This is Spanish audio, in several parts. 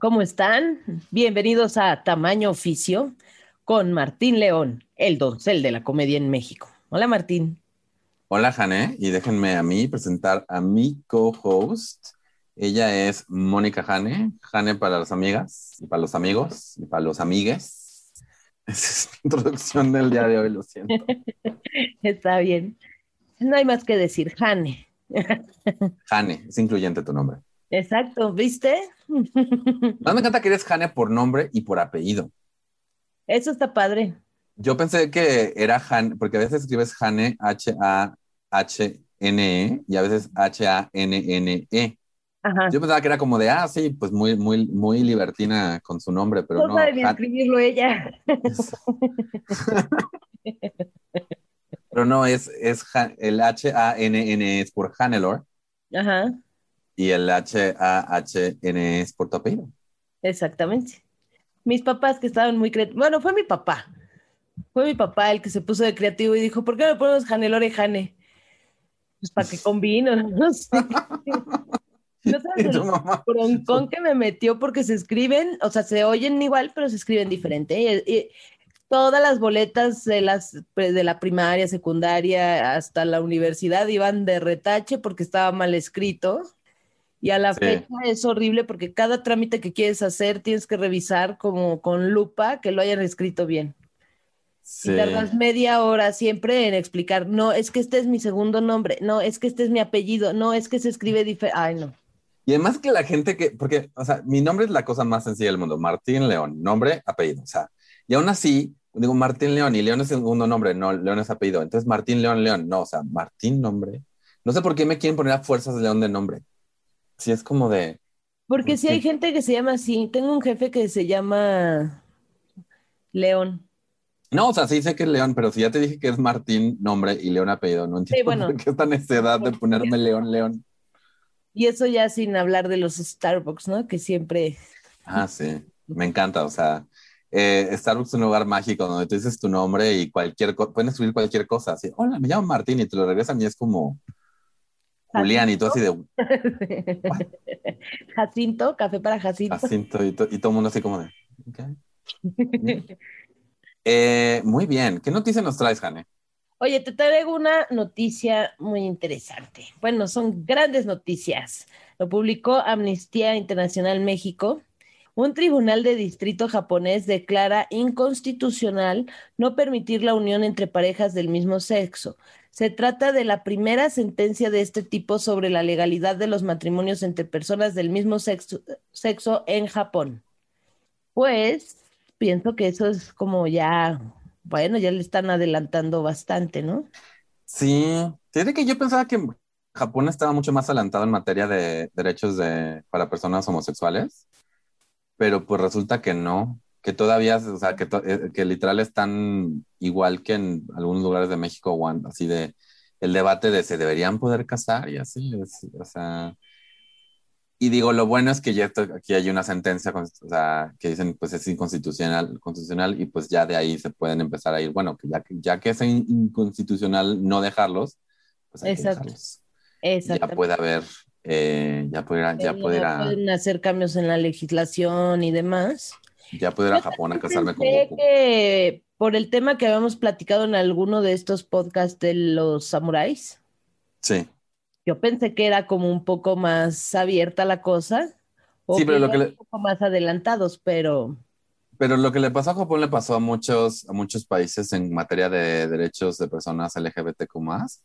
¿Cómo están? Bienvenidos a Tamaño Oficio con Martín León, el doncel de la comedia en México. Hola, Martín. Hola, Jane, y déjenme a mí presentar a mi co-host. Ella es Mónica Jane, Jane para las amigas y para los amigos y para los amigues. Esa es la introducción del día de hoy, lo siento. Está bien. No hay más que decir, Jane. Jane, es incluyente tu nombre. Exacto, ¿viste? No me encanta que eres Jane por nombre y por apellido. Eso está padre. Yo pensé que era Jane, porque a veces escribes Jane, H-A-H-N-E, y a veces H-A-N-N-E. Ajá. Yo pensaba que era como de, ah, sí, pues muy, muy, muy libertina con su nombre, pero no, no. Han- escribirlo ella. pero no, es, es el H-A-N-N es por Hannelore Ajá, y el H-A-H-N es por tu apellido. exactamente. Mis papás que estaban muy creativos. Bueno, fue mi papá. Fue mi papá el que se puso de creativo y dijo, ¿por qué no ponemos Janelore y Jane? Pues para que combine, no sé. No sabes el broncón que me metió porque se escriben, o sea, se oyen igual, pero se escriben diferente. Y, y todas las boletas de, las, de la primaria, secundaria, hasta la universidad iban de retache porque estaba mal escrito. Y a la Sí. fecha es horrible porque cada trámite que quieres hacer tienes que revisar como con lupa que lo hayan escrito bien. Sí. Y tardas media hora siempre en explicar, no, es que este es mi segundo nombre, no, es que este es mi apellido, no, es que se escribe diferente. Ay, no. Y además que la gente que, porque, o sea, mi nombre es la cosa más sencilla del mundo, Martín León, nombre, apellido, o sea, y aún así, digo Martín León y León es segundo nombre, no, León es apellido, entonces Martín León León, no, o sea, Martín nombre, no sé por qué me quieren poner a fuerzas León de nombre, si es como de, Porque si Ok. hay gente que se llama así, tengo un jefe que se llama León. no, o sea, sí sé que es León, pero si ya te dije que es Martín nombre y León apellido, no entiendo bueno. por qué esta necesidad de ponerme León León. Y eso ya sin hablar de los Starbucks, ¿no? Que siempre... Ah, sí, me encanta, o sea, eh, Starbucks es un lugar mágico donde tú dices tu nombre y cualquier cosa, pueden escribir cualquier cosa, así, hola, me llamo Martín y te lo regresan y es como Julián y tú así de Jacinto, café para Jacinto. Jacinto y, to- y todo el mundo así como de. Eh, muy bien, ¿qué noticia nos traes, Jane? Oye, te traigo una noticia muy interesante. Bueno, son grandes noticias. Lo publicó Amnistía Internacional México. Un tribunal de distrito japonés declara inconstitucional no permitir la unión entre parejas del mismo sexo. Se trata de la primera sentencia de este tipo sobre la legalidad de los matrimonios entre personas del mismo sexo, sexo en Japón. Pues pienso que eso es como ya, bueno, ya le están adelantando bastante, ¿no? Sí, fíjate que yo pensaba que Japón estaba mucho más adelantado en materia de derechos de, para personas homosexuales, pero pues resulta que no, que todavía, o sea, que, eh, que literal están igual que en algunos lugares de México, así de el debate de se deberían poder casar y así, es- o sea, y digo, lo bueno es que ya esto- aquí hay una sentencia, o sea, que dicen pues es inconstitucional, constitucional y pues ya de ahí se pueden empezar a ir, bueno, que ya, que- ya que es in- inconstitucional no dejarlos, pues hay que Exacto. dejarlos. Ya Exactamente. puede haber, eh, ya puede ir a, ya Eh, puede ir a, pueden hacer cambios en la legislación y demás. Ya puede ir a Japón a casarme con Goku. que por el tema que habíamos platicado en alguno de estos podcasts de los samuráis, Sí, yo pensé que era como un poco más abierta la cosa, o Sí, pero lo que le- un poco más adelantados, pero pero lo que le pasó a Japón le pasó a muchos, a muchos países en materia de derechos de personas LGBTQ.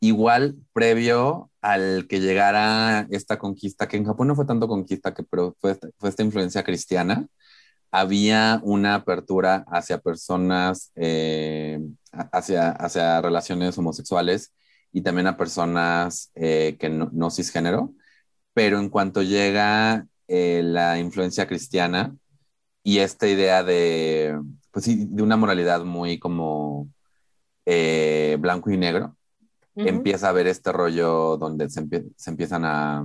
Igual previo al que llegara esta conquista, que en Japón no fue tanto conquista, que pero fue, fue esta influencia cristiana, había una apertura hacia personas, eh, hacia, hacia relaciones homosexuales y también a personas eh, que no, no cisgénero, pero en cuanto llega eh, la influencia cristiana y esta idea de, pues sí, de una moralidad muy como blanco y negro, empieza a haber este rollo donde se, empie- se empiezan a,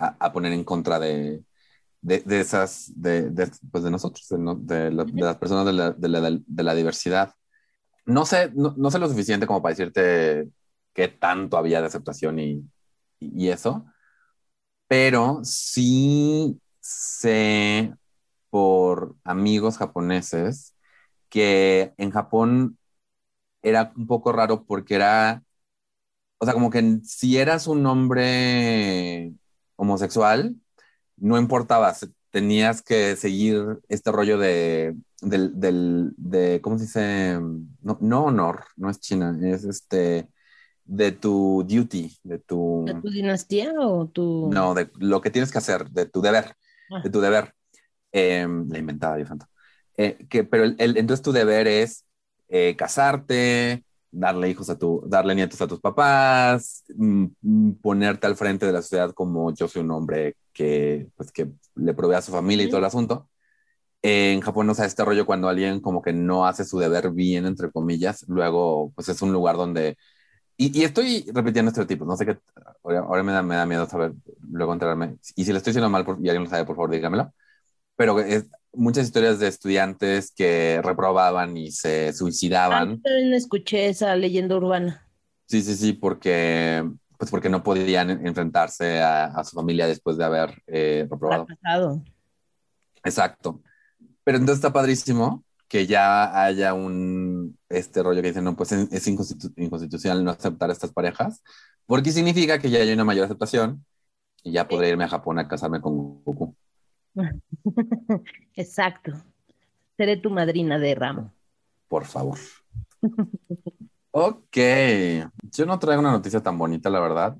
a- a poner en contra de, de, de esas, de, pues de nosotros, de, la- las personas de la, la- la diversidad. No sé, no, no sé lo suficiente como para decirte qué tanto había de aceptación y, y eso, pero sí sé por amigos japoneses que en Japón era un poco raro porque era, o sea, como que si eras un hombre homosexual, no importaba, tenías que seguir este rollo de, del, de, ¿cómo se dice? No, no, honor, no es China, es este, de tu duty, de tu... ¿De tu dinastía o tu...? No, de lo que tienes que hacer, de tu deber, ah. de tu deber. Em, la inventaba yo, tanto. Eh, que, pero el, entonces tu deber es eh, casarte, darle hijos a tu, darle nietos a tus papás, mm, mm, ponerte al frente de la sociedad como yo soy un hombre que, pues, que le provee a su familia y todo el asunto. en Japón, no sé, este rollo cuando alguien como que no hace su deber bien, entre comillas, luego pues es un lugar donde... Y, estoy repitiendo estereotipos, no sé qué, ahora, me, da, me da miedo saber, luego enterarme. Y si le estoy diciendo mal y alguien lo sabe, por favor, dígamelo. Pero es, muchas historias de estudiantes que reprobaban y se suicidaban. Ah, también escuché esa leyenda urbana. Sí, sí, sí, porque, pues porque no podían enfrentarse a, su familia después de haber eh, reprobado. Exacto. Pero entonces está padrísimo que ya haya un este rollo que dicen, no, pues es inconstitucional no aceptar a estas parejas, porque significa que ya hay una mayor aceptación y ya podré irme a Japón a casarme con Goku. Exacto. Seré tu madrina de ramo. Por favor. ok. Yo no traigo una noticia tan bonita, la verdad.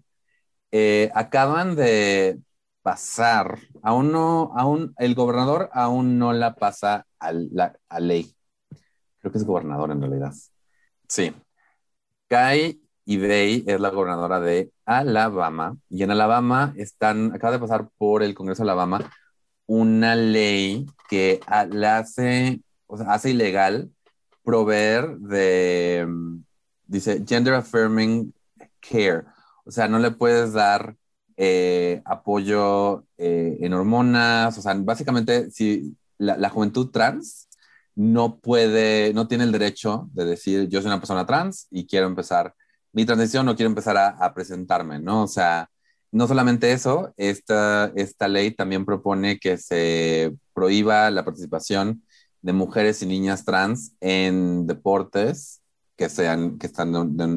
Eh, acaban de pasar, aún no, aún, el gobernador aún no la pasa a, la, ley. Creo que es gobernador en realidad. Sí. Kai Ibey es la gobernadora de Alabama y en Alabama están, acaba de pasar por el Congreso de Alabama una ley que la hace, o sea, hace ilegal proveer de, mm, dice, gender affirming care. O sea, no le puedes dar eh, apoyo eh, en hormonas, o sea, básicamente, si la, juventud trans no puede, no tiene el derecho de decir, yo soy una persona trans y quiero empezar mi transición o quiero empezar a, a presentarme, ¿no? O sea, no solamente eso, esta, esta ley también propone que se prohíba la participación de mujeres y niñas trans en deportes que, sean, que están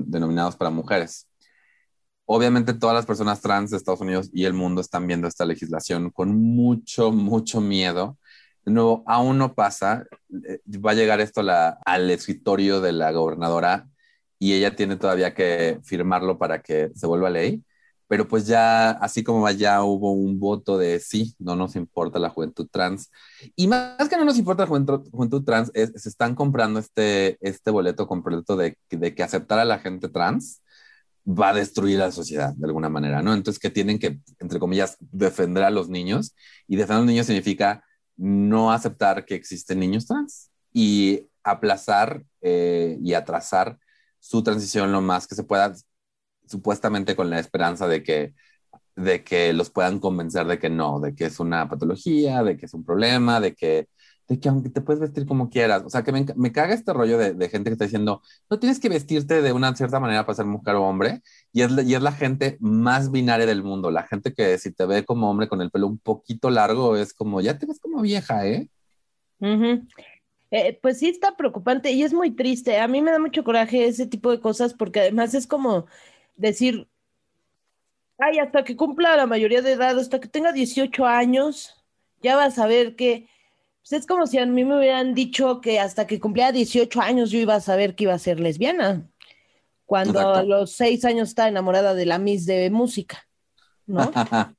denominados para mujeres. Obviamente todas las personas trans de Estados Unidos y el mundo están viendo esta legislación con mucho, mucho miedo. No, aún no pasa. Eh, va a llegar esto al escritorio de la gobernadora y ella tiene todavía que firmarlo para que se vuelva ley pero pues ya, así como ya hubo un voto de sí, no nos importa la juventud trans. Y más que no nos importa la juventud, trans, se están comprando este, este boleto completo de, de que aceptar a la gente trans va a destruir la sociedad de alguna manera, ¿no? Entonces que tienen que, entre comillas, defender a los niños. Y defender a los niños significa no aceptar que existen niños trans y aplazar eh, y atrasar su transición lo más que se pueda supuestamente con la esperanza de que, de que los puedan convencer de que no, de que es una patología, de que es un problema, de que, de que aunque te puedes vestir como quieras, o sea, que me, me caga este rollo de, gente que está diciendo, no tienes que vestirte de una cierta manera para ser mujer o hombre, y es, y es la gente más binaria del mundo, la gente que si te ve como hombre con el pelo un poquito largo, es como, ya te ves como vieja, ¿eh? Eh, pues sí está preocupante y es muy triste. A mí me da mucho coraje ese tipo de cosas porque además es como decir, ay, hasta que cumpla la mayoría de edad, hasta que tenga 18 años, ya vas a ver que, pues es como si a mí me hubieran dicho que hasta que cumpliera 18 años yo iba a saber que iba a ser lesbiana, cuando a los 6 años estaba enamorada de la Miss de música, ¿no?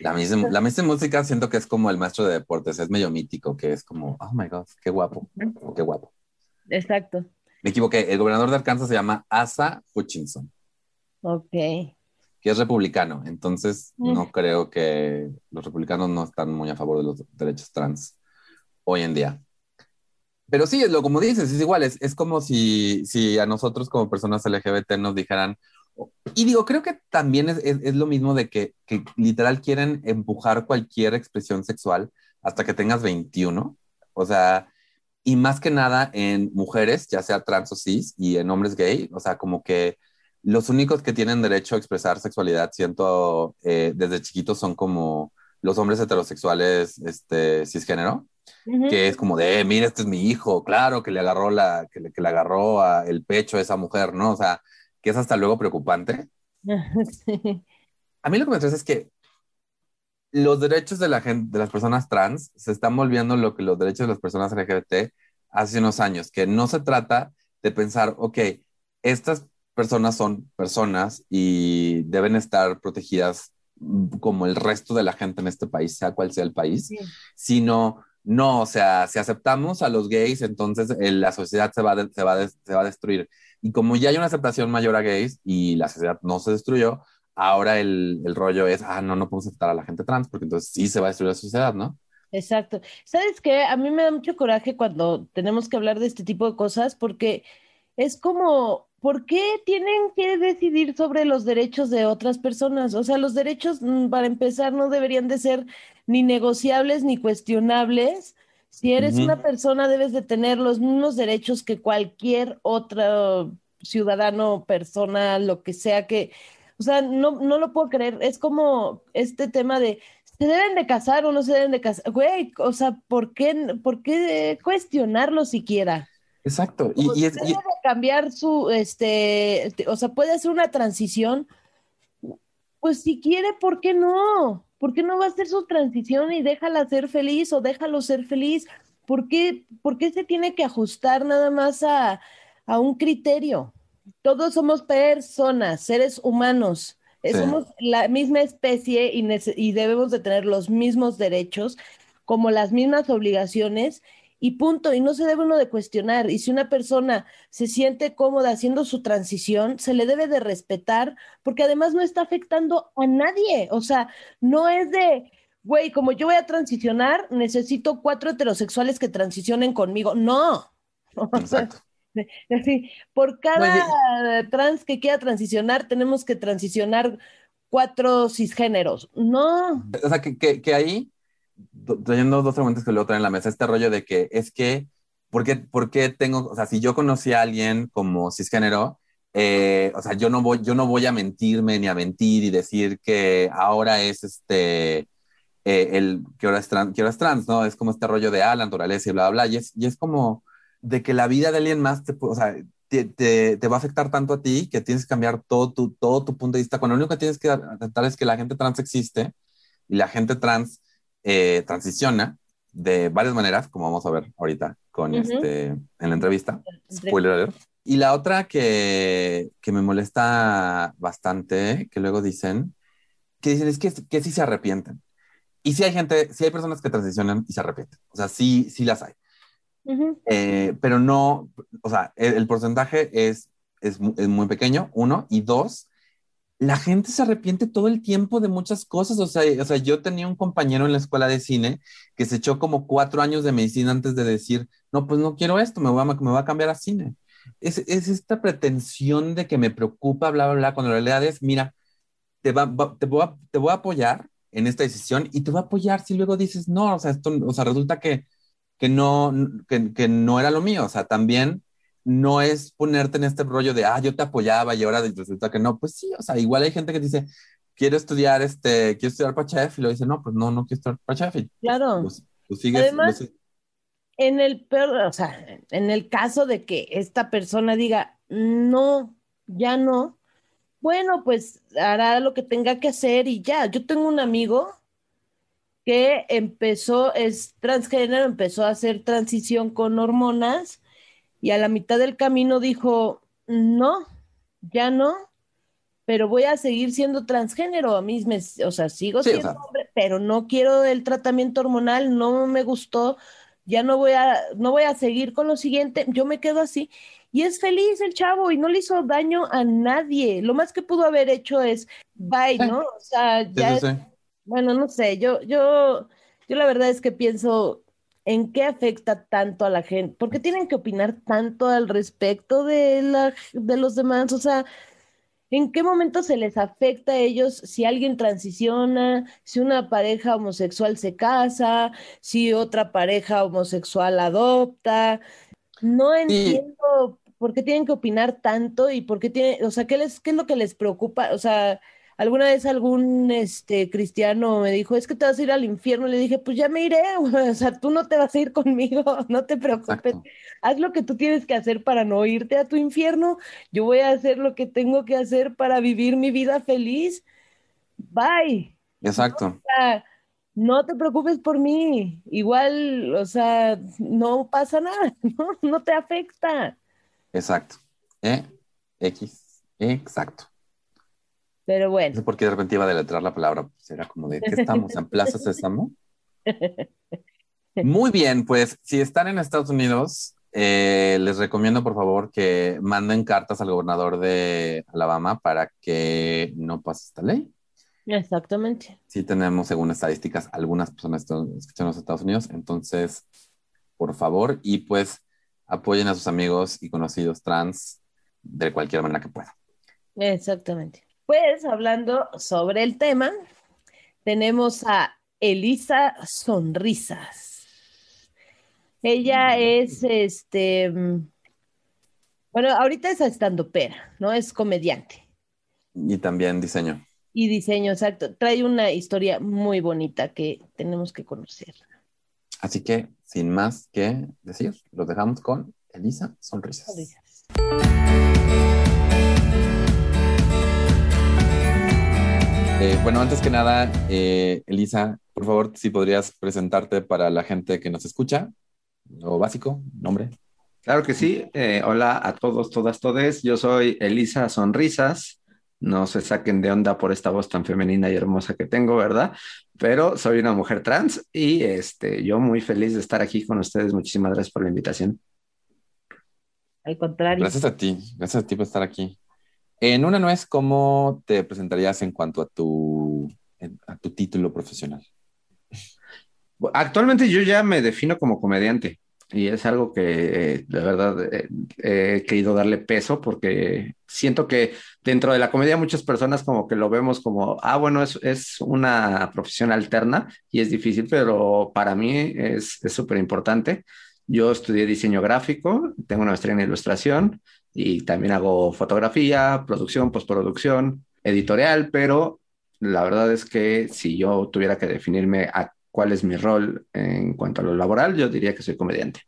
la, miss de, la Miss de música siento que es como el maestro de deportes, es medio mítico, que es como, oh my God, qué guapo, qué guapo. Exacto. Me equivoqué. El gobernador de Arkansas se llama Asa Hutchinson. Ok. Que es republicano. Entonces, mm. no creo que los republicanos no están muy a favor de los derechos trans hoy en día. Pero sí, es lo como dices, es igual, es, como si, si, a nosotros como personas LGBT nos dijeran, y digo, creo que también es, es, lo mismo de que, que, literal quieren empujar cualquier expresión sexual hasta que tengas 21. O sea, y más que nada en mujeres, ya sea trans o cis, y en hombres gay, o sea, como que los únicos que tienen derecho a expresar sexualidad, siento, eh, desde chiquitos son como los hombres heterosexuales este, cisgénero, que es como de, eh, mira, este es mi hijo, claro, que le agarró, la, que le, que le agarró a el pecho a esa mujer, ¿no? O sea, que es hasta luego preocupante. A mí lo que me interesa es que los derechos de la gente, de las personas trans, se están volviendo lo que los derechos de las personas LGBT hace unos años, que no se trata de pensar, ok, estas personas son personas y deben estar protegidas como el resto de la gente en este país, sea cual sea el país, sino, no, o sea, si aceptamos a los gays, entonces eh, la sociedad se va, se, va se va a destruir. Y como ya hay una aceptación mayor a gays y la sociedad no se destruyó, ahora el, el rollo es, ah, no, no podemos aceptar a la gente trans, porque entonces sí se va a destruir la sociedad, ¿no? Exacto. ¿Sabes qué? A mí me da mucho coraje cuando tenemos que hablar de este tipo de cosas, porque es como, ¿por qué tienen que decidir sobre los derechos de otras personas? O sea, los derechos, mm, para empezar, no deberían de ser ni negociables ni cuestionables. Si eres una persona, debes de tener los mismos derechos que cualquier otro ciudadano, persona, lo que sea que, o sea, no, no lo puedo creer. Es como este tema de, ¿se deben de casar o no se deben de casar? Güey, o sea, ¿por qué, por qué cuestionarlo siquiera? Exacto. Y, es, cambiar su, este, o sea, puede hacer una transición. Pues si quiere, ¿por qué no? ¿Por qué no va a hacer su transición y déjala ser feliz o déjalo ser feliz? ¿Por qué, por qué se tiene que ajustar nada más a, a un criterio? Todos somos personas, seres humanos. Somos la misma especie y, y debemos de tener los mismos derechos, como las mismas obligaciones y punto, y no se debe uno de cuestionar. Y si una persona se siente cómoda haciendo su transición, se le debe de respetar, porque además no está afectando a nadie. O sea, no es de, güey, como yo voy a transicionar, necesito cuatro heterosexuales que transicionen conmigo. No. Exacto. así, por cada trans que quiera transicionar, tenemos que transicionar cuatro cisgéneros. No. O sea, que, que, que ahí trayendo dos argumentos que luego traen en la mesa, este rollo de que es que, ¿por qué, ¿por qué, tengo, o sea, si yo conocí a alguien como cisgénero, eh, o sea, yo no, voy, yo no voy a mentirme ni a mentir y decir que ahora es este, eh, el, que ahora, es trans, que ahora es trans, ¿no? Es como este rollo de, ah, la naturaleza y bla, bla, bla, y es, y es como de que la vida de alguien más te, o sea, te, te, te, va a afectar tanto a ti que tienes que cambiar todo tu, todo tu punto de vista. Cuando lo único que tienes que aceptar es que la gente trans existe y la gente trans eh, transiciona de varias maneras, como vamos a ver ahorita con este, en la entrevista. Spoiler Y la otra que, que, me molesta bastante, que luego dicen, que dicen es que, que sí se arrepienten. Y sí hay gente, sí hay personas que transicionan y se arrepienten. O sea, sí, sí las hay. Eh, pero no, o sea, el, porcentaje es, es, es, muy pequeño, uno, y dos, la gente se arrepiente todo el tiempo de muchas cosas. O sea, o sea, yo tenía un compañero en la escuela de cine que se echó como cuatro años de medicina antes de decir, no, pues no quiero esto, me voy a, me voy a cambiar a cine. Es, es, esta pretensión de que me preocupa, bla, bla, bla, cuando la realidad es, mira, te, va, te, voy a, te voy a apoyar en esta decisión y te voy a apoyar si luego dices, no, o sea, esto, o sea, resulta que, que, no, que, que no era lo mío. O sea, también no es ponerte en este rollo de, ah, yo te apoyaba y ahora resulta que no. Pues sí, o sea, igual hay gente que dice, quiero estudiar, este, quiero estudiar para chef y lo dice, no, pues no, no quiero estudiar para chef. claro. Pues, sigues, Además, en el peor, o sea, en el caso de que esta persona diga, no, ya no, bueno, pues hará lo que tenga que hacer y ya. Yo tengo un amigo que empezó, es transgénero, empezó a hacer transición con hormonas y a la mitad del camino dijo, no, ya no, pero voy a seguir siendo transgénero, a mí me, o sea, sigo siendo hombre, pero no quiero el tratamiento hormonal, no me gustó, ya no voy a, no voy a seguir con lo siguiente, yo me quedo así. Y es feliz el chavo y no le hizo daño a nadie. Lo más que pudo haber hecho es bye, ¿no? O sea, ya. Bueno, no sé, yo, yo, yo la verdad es que pienso, en qué afecta tanto a la gente, por qué tienen que opinar tanto al respecto de, la, de los demás, o sea, ¿en qué momento se les afecta a ellos si alguien transiciona, si una pareja homosexual se casa, si otra pareja homosexual adopta? No entiendo por qué tienen que opinar tanto y por qué tienen, o sea, ¿qué, les, qué es lo que les preocupa? O sea, alguna vez algún este, cristiano me dijo, es que te vas a ir al infierno. Le dije, pues ya me iré, o sea, tú no te vas a ir conmigo, no te preocupes. Haz lo que tú tienes que hacer para no irte a tu infierno. Yo voy a hacer lo que tengo que hacer para vivir mi vida feliz. Bye. Exacto. O sea, no te preocupes por mí. Igual, o sea, no pasa nada, no, no te afecta. Exacto. E, X, exacto. Pero bueno. No sé por qué de repente iba a deletrar la palabra. Pues era como de, ¿qué estamos? ¿En Plaza Sésamo? Muy bien, pues si están en Estados Unidos, eh, les recomiendo por favor que manden cartas al gobernador de Alabama para que no pase esta ley. Exactamente. Sí tenemos, según estadísticas, algunas personas que escuchan en los Estados Unidos. Entonces, por favor, y pues apoyen a sus amigos y conocidos trans de cualquier manera que puedan. Exactamente. Pues hablando sobre el tema, tenemos a Elisa Sonrisas. Ella es este, bueno, ahorita es estando pera, ¿no? Es comediante. Y también diseño. Y diseño, exacto. Trae una historia muy bonita que tenemos que conocer. Así que, sin más que decir, los dejamos con Elisa Sonrisas. Sonrisas. Bueno, antes que nada, eh, Elisa, por favor, si podrías presentarte para la gente que nos escucha, lo básico, nombre. Claro que sí. Eh, hola a todos, todas, todes. Yo soy Elisa Sonrisas no se saquen de onda por esta voz tan femenina y hermosa que tengo, ¿verdad? Pero soy una mujer trans y este, yo muy feliz de estar aquí con ustedes. Muchísimas gracias por la invitación. Al contrario. Gracias a ti, gracias a ti por estar aquí. En una no es cómo te presentarías en cuanto a tu, título profesional. Actualmente yo ya me defino como comediante. Y es algo que de verdad eh, he querido darle peso porque siento que dentro de la comedia muchas personas como que lo vemos como, ah, bueno, es, es una profesión alterna y es difícil, pero para mí es súper importante. Yo estudié diseño gráfico, tengo una maestría en ilustración y también hago fotografía, producción, postproducción, editorial, pero la verdad es que si yo tuviera que definirme a cuál es mi rol en cuanto a lo laboral, yo diría que soy comediante.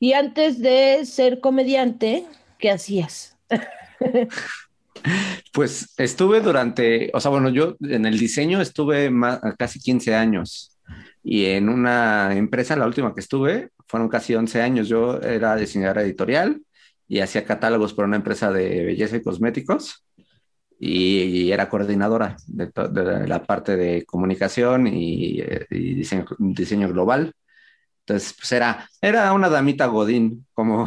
Y antes de ser comediante, ¿qué hacías? pues estuve durante, o sea, bueno, yo en el diseño estuve casi 15 años y en una empresa, la última que estuve, fueron casi 11 años. Yo era diseñadora editorial y hacía catálogos para una empresa de belleza y cosméticos y, era coordinadora de, la parte de comunicación y, diseño, global. Entonces, pues era, era una damita Godín, como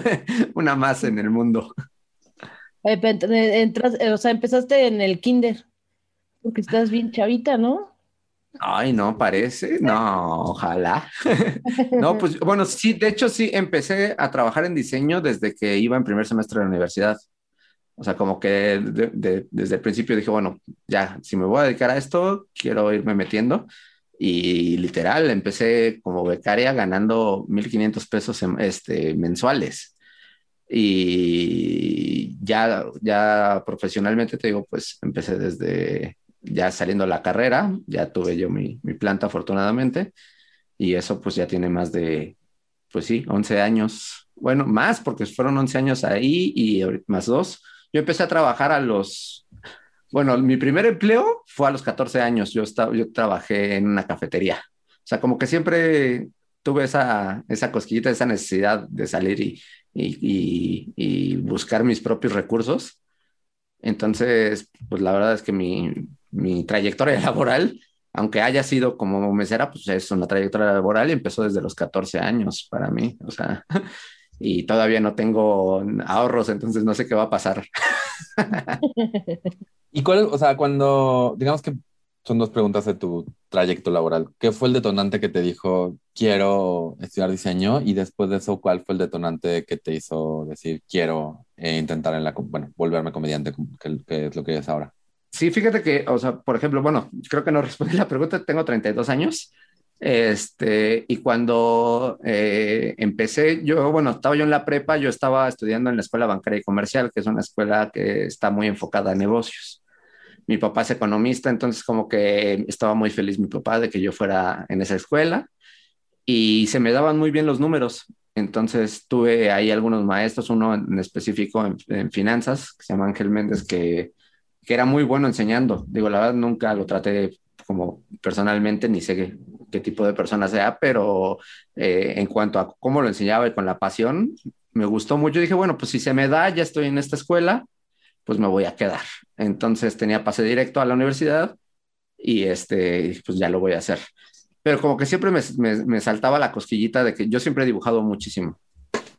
una más en el mundo. Entras, o sea, empezaste en el kinder, porque estás bien chavita, ¿no? Ay, no, parece. No, ojalá. no, pues bueno, sí, de hecho sí, empecé a trabajar en diseño desde que iba en primer semestre de la universidad. O sea, como que desde el principio dije, bueno, ya, si me voy a dedicar a esto, quiero irme metiendo. Y literal, empecé como becaria ganando 1.500 pesos este, mensuales. Y ya, ya profesionalmente te digo, pues empecé desde ya saliendo la carrera, ya tuve yo mi, mi planta afortunadamente. Y eso pues ya tiene más de, pues sí, 11 años. Bueno, más porque fueron 11 años ahí y más dos yo empecé a trabajar a los, bueno, mi primer empleo fue a los 14 años. Yo, estaba, yo trabajé en una cafetería. O sea, como que siempre tuve esa, esa cosquillita, esa necesidad de salir y, y, y, buscar mis propios recursos. Entonces, pues la verdad es que mi, mi trayectoria laboral, aunque haya sido como mesera, pues es una trayectoria laboral y empezó desde los 14 años para mí. O sea, y todavía no tengo ahorros, entonces no sé qué va a pasar. ¿Y cuál, o sea, cuando, digamos que son dos preguntas de tu trayecto laboral, ¿qué fue el detonante que te dijo quiero estudiar diseño? Y después de eso, ¿cuál fue el detonante que te hizo decir quiero eh, intentar en la, bueno, volverme comediante, que, es lo que es ahora? Sí, fíjate que, o sea, por ejemplo, bueno, creo que no respondí la pregunta, tengo 32 años Este, y cuando eh, empecé, yo, bueno, estaba yo en la prepa, yo estaba estudiando en la Escuela Bancaria y Comercial, que es una escuela que está muy enfocada a negocios. Mi papá es economista, entonces como que estaba muy feliz mi papá de que yo fuera en esa escuela y se me daban muy bien los números. Entonces tuve ahí algunos maestros, uno en específico en, finanzas, que se llama Ángel Méndez, que, que, era muy bueno enseñando. Digo, la verdad nunca lo traté como personalmente, ni sé qué, tipo de persona sea, pero eh, en cuanto a cómo lo enseñaba y con la pasión, me gustó mucho. Dije, bueno, pues si se me da, ya estoy en esta escuela, pues me voy a quedar. Entonces tenía pase directo a la universidad y este, pues ya lo voy a hacer pero como que siempre me, me, saltaba la cosquillita de que yo siempre he dibujado muchísimo.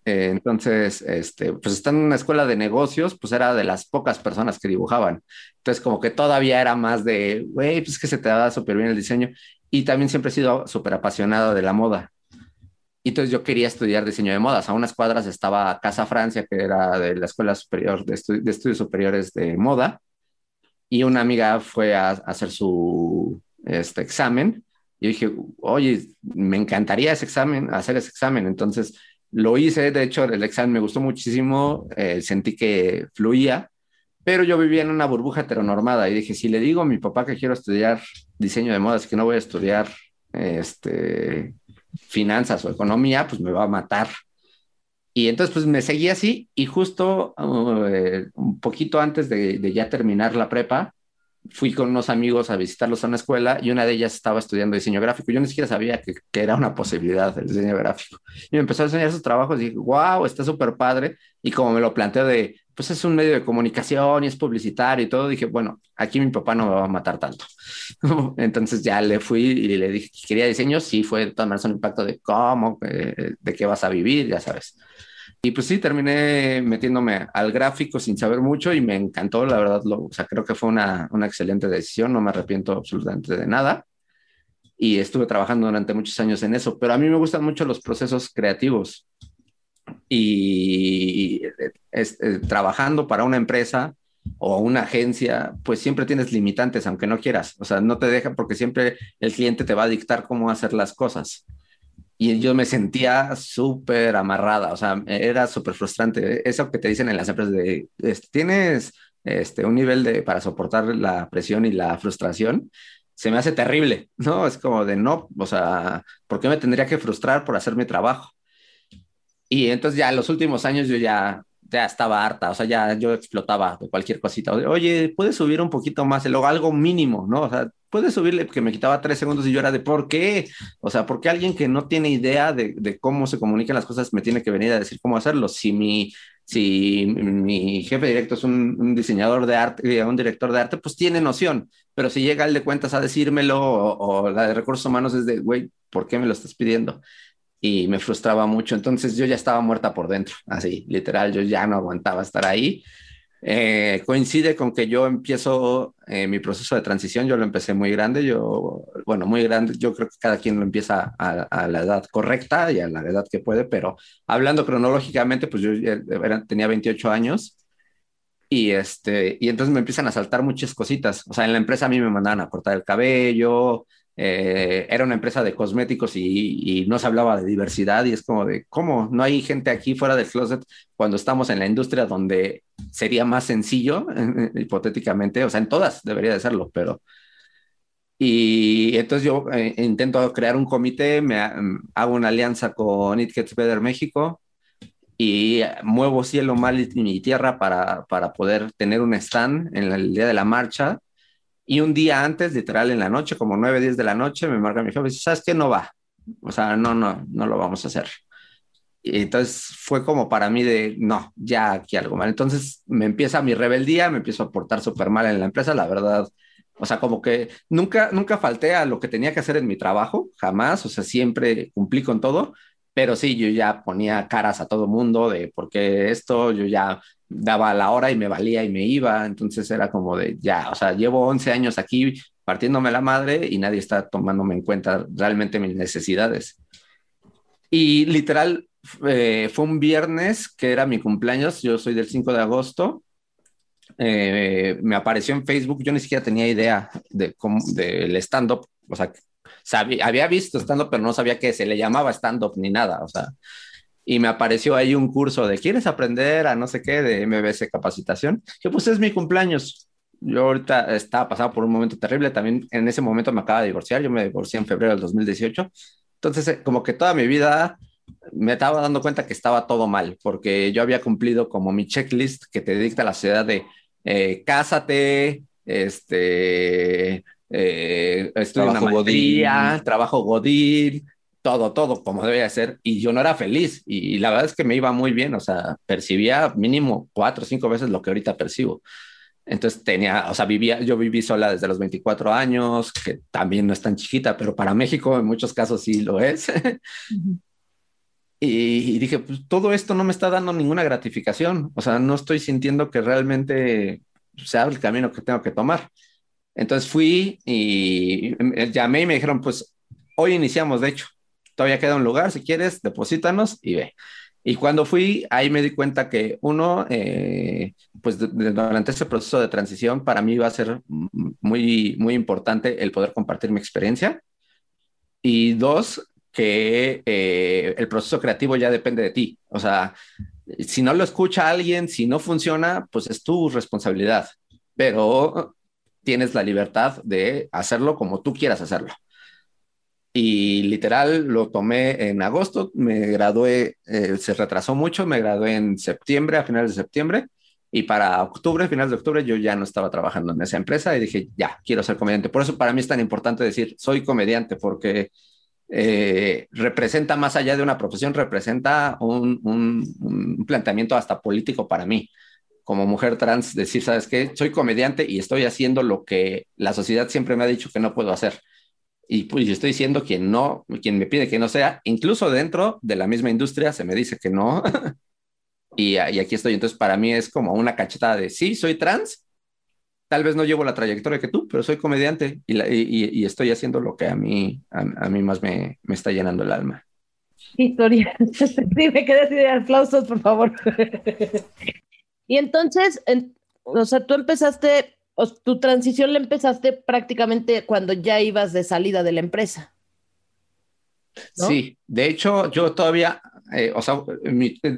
Eh, entonces, este, pues estando en una escuela de negocios, pues era de las pocas personas que dibujaban. Entonces, como que todavía era más de, güey, pues que se te da súper bien el diseño. Y también siempre he sido súper apasionado de la moda. Y entonces yo quería estudiar diseño de modas. A unas cuadras estaba Casa Francia, que era de la Escuela Superior de, Estudios Superiores de Moda. Y una amiga fue a, a hacer su este, examen yo dije, oye, me encantaría ese examen, hacer ese examen. Entonces lo hice, de hecho el examen me gustó muchísimo, eh, sentí que fluía, pero yo vivía en una burbuja heteronormada y dije, si le digo a mi papá que quiero estudiar diseño de modas, que no voy a estudiar este, finanzas o economía, pues me va a matar. Y entonces pues me seguí así y justo uh, un poquito antes de ya terminar la prepa, fui con unos amigos a visitarlos a una escuela y una de ellas estaba estudiando diseño gráfico. Yo ni siquiera sabía que, era una posibilidad el diseño gráfico. Y me empezó a enseñar sus trabajos y dije, wow, está súper padre. Y como me lo planteo de, pues es un medio de comunicación y es publicitario y todo, dije, bueno, aquí mi papá no me va a matar tanto. Entonces ya le fui y le dije que quería diseño. Sí, fue de todas maneras un impacto de cómo, eh, de qué vas a vivir, ya sabes. Y pues sí, terminé metiéndome al gráfico sin saber mucho y me encantó, la verdad, lo, o sea, creo que fue una, una excelente decisión, no me arrepiento absolutamente de nada. Y estuve trabajando durante muchos años en eso, pero a mí me gustan mucho los procesos creativos. Y eh, trabajando para una empresa o una agencia, pues siempre tienes limitantes, aunque no quieras. O sea, no te deja porque siempre el cliente te va a dictar cómo hacer las cosas y yo me sentía súper amarrada, o sea, era súper frustrante. Eso que te dicen en las empresas de, tienes este, un nivel de, para soportar la presión y la frustración, se me hace terrible, ¿no? Es como de no, o sea, ¿por qué me tendría que frustrar por hacer mi trabajo? Y entonces ya los últimos años yo ya, ya estaba harta, o sea, ya yo explotaba de cualquier cosita. Oye, ¿puedes subir un poquito más? Luego algo mínimo, ¿no? O sea, puedes subirle que me quitaba tres segundos y yo era de ¿por qué? O sea, ¿por qué alguien que no tiene idea de, de, cómo se comunican las cosas me tiene que venir a decir cómo hacerlo? Si mi, si mi jefe directo es un, diseñador de arte, eh, un director de arte, pues tiene noción, pero si llega el de cuentas a decírmelo o, o la de recursos humanos es de, güey, ¿por qué me lo estás pidiendo? Y me frustraba mucho, entonces yo ya estaba muerta por dentro, así, literal, yo ya no aguantaba estar ahí. Eh, coincide con que yo empiezo eh, mi proceso de transición, yo lo empecé muy grande, yo, bueno, muy grande, yo creo que cada quien lo empieza a, la edad correcta y a la edad que puede, pero hablando cronológicamente, pues yo tenía 28 años y, este, y entonces me empiezan a saltar muchas cositas, o sea, en la empresa a mí me mandaban a cortar el cabello, eh, era una empresa de cosméticos y, no se hablaba de diversidad y es como de, ¿cómo? No hay gente aquí fuera del closet cuando estamos en la industria donde sería más sencillo, hipotéticamente, o sea, en todas debería de serlo, pero... Y entonces yo eh, intento crear un comité, me hago una alianza con It Gets Better México y muevo cielo, mal y tierra para, para poder tener un stand en el día de la marcha y un día antes, literal en la noche, como 9, 10 de la noche, me marca mi jefe y dice, ¿sabes qué? No va. O sea, no, no, no lo vamos a hacer. Y entonces fue como para mí de, no, ya aquí algo mal. Entonces me empieza mi rebeldía, me empiezo a portar súper mal en la empresa, la verdad. O sea, como que nunca, nunca falté a lo que tenía que hacer en mi trabajo, jamás. O sea, siempre cumplí con todo, pero sí, yo ya ponía caras a todo mundo de por qué esto, yo ya daba la hora y me valía y me iba, entonces era como de ya, o sea, llevo 11 años aquí partiéndome la madre y nadie está tomándome en cuenta realmente mis necesidades. Y literal, eh, fue un viernes que era mi cumpleaños, yo soy del 5 de agosto, eh, me apareció en Facebook, yo ni siquiera tenía idea de cómo, del stand-up, o sea, sabía, había visto stand-up, pero no sabía que se le llamaba stand-up ni nada, o sea, y me apareció ahí un curso de, ¿quieres aprender a no sé qué de MBS capacitación? Que pues es mi cumpleaños. Yo ahorita estaba pasando por un momento terrible, también en ese momento me acaba de divorciar, yo me divorcié en febrero del 2018, entonces eh, como que toda mi vida me estaba dando cuenta que estaba todo mal, porque yo había cumplido como mi checklist que te dicta la sociedad de eh, cásate, este, eh, estudio una maestría, trabajo godín, todo, todo como debía ser, y yo no era feliz, y, la verdad es que me iba muy bien, o sea, percibía mínimo cuatro o cinco veces lo que ahorita percibo. Entonces tenía, o sea, vivía, yo viví sola desde los 24 años, que también no es tan chiquita, pero para México en muchos casos sí lo es. y, dije, pues todo esto no me está dando ninguna gratificación, o sea, no estoy sintiendo que realmente sea el camino que tengo que tomar. Entonces fui y llamé y me dijeron, pues hoy iniciamos, de hecho, todavía queda un lugar, si quieres, deposítanos y ve. Y cuando fui, ahí me di cuenta que uno, eh, pues durante ese proceso de transición, para mí iba a ser muy, muy importante el poder compartir mi experiencia. Y dos, que eh, el proceso creativo ya depende de ti. O sea, si no lo escucha alguien, si no funciona, pues es tu responsabilidad. Pero tienes la libertad de hacerlo como tú quieras hacerlo y literal lo tomé en agosto, me gradué, eh, se retrasó mucho, me gradué en septiembre, a finales de septiembre, y para octubre, finales de octubre, yo ya no estaba trabajando en esa empresa y dije, ya, quiero ser comediante. Por eso para mí es tan importante decir, soy comediante, porque eh, representa más allá de una profesión, representa un, un planteamiento hasta político para mí como mujer trans, decir, ¿sabes qué? Soy comediante y estoy haciendo lo que la sociedad siempre me ha dicho que no puedo hacer y pues yo estoy diciendo quien no, quien me pide que no sea, incluso dentro de la misma industria se me dice que no. y, aquí estoy. Entonces, para mí es como una cachetada de sí, soy trans. Tal vez no llevo la trayectoria que tú, pero soy comediante y, estoy haciendo lo que a mí, a, mí más me, me, está llenando el alma. Historia. sí, me quedé así de aplausos, por favor. y entonces, en, o sea, tú empezaste tu transición la empezaste prácticamente cuando ya ibas de salida de la empresa. Sí, de hecho, yo todavía, eh, o sea,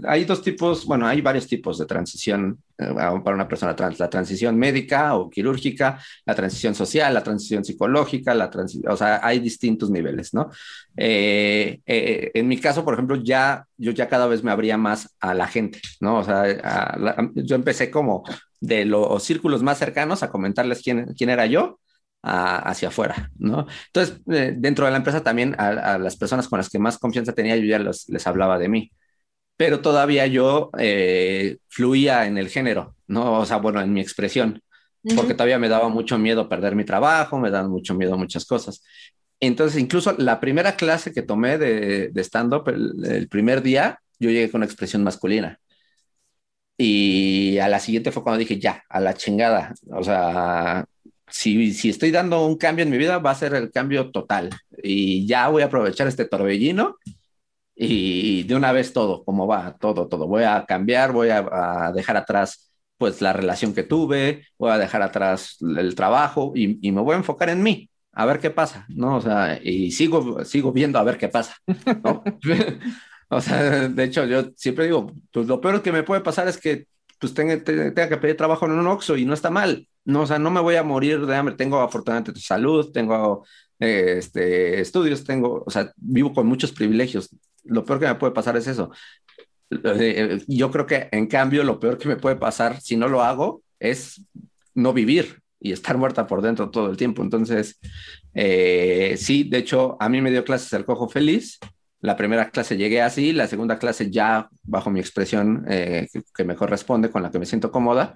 hay dos tipos, bueno, hay varios tipos de transición eh, para una persona trans, la transición médica o quirúrgica, la transición social, la transición psicológica, la transición, o sea, hay distintos niveles, ¿no? Eh, en mi caso, por ejemplo, ya, yo ya cada vez me abría más a la gente, ¿no? O sea, yo empecé como de los círculos más cercanos a comentarles quién, quién era yo hacia afuera, ¿no? Entonces, eh, dentro de la empresa también a, las personas con las que más confianza tenía, yo ya les hablaba de mí, pero todavía yo eh, fluía en el género, ¿no? O sea, bueno, en mi expresión, porque todavía me daba mucho miedo perder mi trabajo, me daban mucho miedo muchas cosas. Entonces, incluso la primera clase que tomé de, de stand-up, el primer día, yo llegué con una expresión masculina. Y a la siguiente fue cuando dije, ya, a la chingada. O sea, si, si estoy dando un cambio en mi vida, va a ser el cambio total. Y ya voy a aprovechar este torbellino y de una vez todo, como va, todo, todo. Voy a cambiar, voy a, dejar atrás pues la relación que tuve, voy a dejar atrás el trabajo y, y, me voy a enfocar en mí, a ver qué pasa, ¿no? O sea, y sigo, sigo viendo a ver qué pasa, ¿no? O sea, de hecho, yo siempre digo, pues lo peor que me puede pasar es que pues tenga, tenga que pedir trabajo en un Oxxo y no está mal. No, o sea, no me voy a morir de hambre. Tengo afortunadamente salud, tengo eh, este, estudios, tengo, o sea, vivo con muchos privilegios. Lo peor que me puede pasar es eso. Eh, yo creo que, en cambio, lo peor que me puede pasar si no lo hago es no vivir y estar muerta por dentro todo el tiempo. Entonces, eh, sí, de hecho, a mí me dio clases el cojo feliz la primera clase llegué así, la segunda clase ya bajo mi expresión eh, que, me corresponde, con la que me siento cómoda.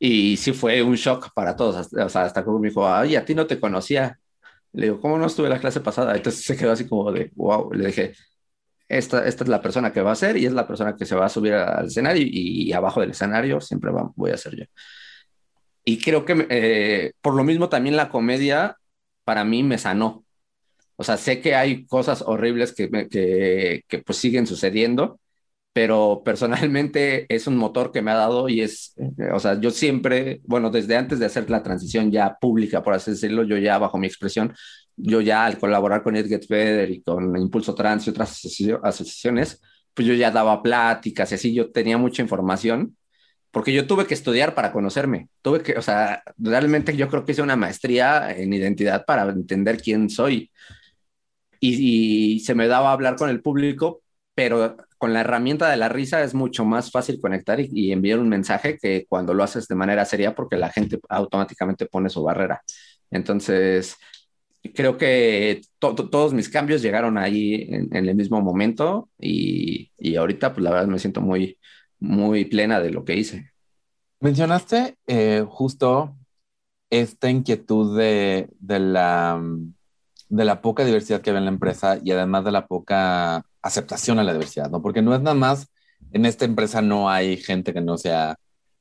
Y sí fue un shock para todos. O sea, hasta que me dijo, ay, a ti no te conocía. Le digo, ¿cómo no estuve la clase pasada? Entonces se quedó así como de, wow. Le dije, esta, esta es la persona que va a ser y es la persona que se va a subir al escenario y, abajo del escenario siempre voy a ser yo. Y creo que eh, por lo mismo también la comedia para mí me sanó. O sea, sé que hay cosas horribles que, que, que pues siguen sucediendo, pero personalmente es un motor que me ha dado y es, o sea, yo siempre, bueno, desde antes de hacer la transición ya pública, por así decirlo, yo ya bajo mi expresión, yo ya al colaborar con Ed Get Better y con Impulso Trans y otras asociaciones, pues yo ya daba pláticas y así yo tenía mucha información porque yo tuve que estudiar para conocerme. Tuve que, o sea, realmente yo creo que hice una maestría en identidad para entender quién soy. Y, y, se me daba hablar con el público, pero con la herramienta de la risa es mucho más fácil conectar y, y enviar un mensaje que cuando lo haces de manera seria porque la gente automáticamente pone su barrera. Entonces, creo que to todos mis cambios llegaron ahí en, en el mismo momento y, y, ahorita pues la verdad me siento muy, muy plena de lo que hice. Mencionaste eh, justo esta inquietud de, de, la, de la poca diversidad que había en la empresa y además de la poca aceptación a la diversidad, ¿no? Porque no es nada más, en esta empresa no hay gente que no sea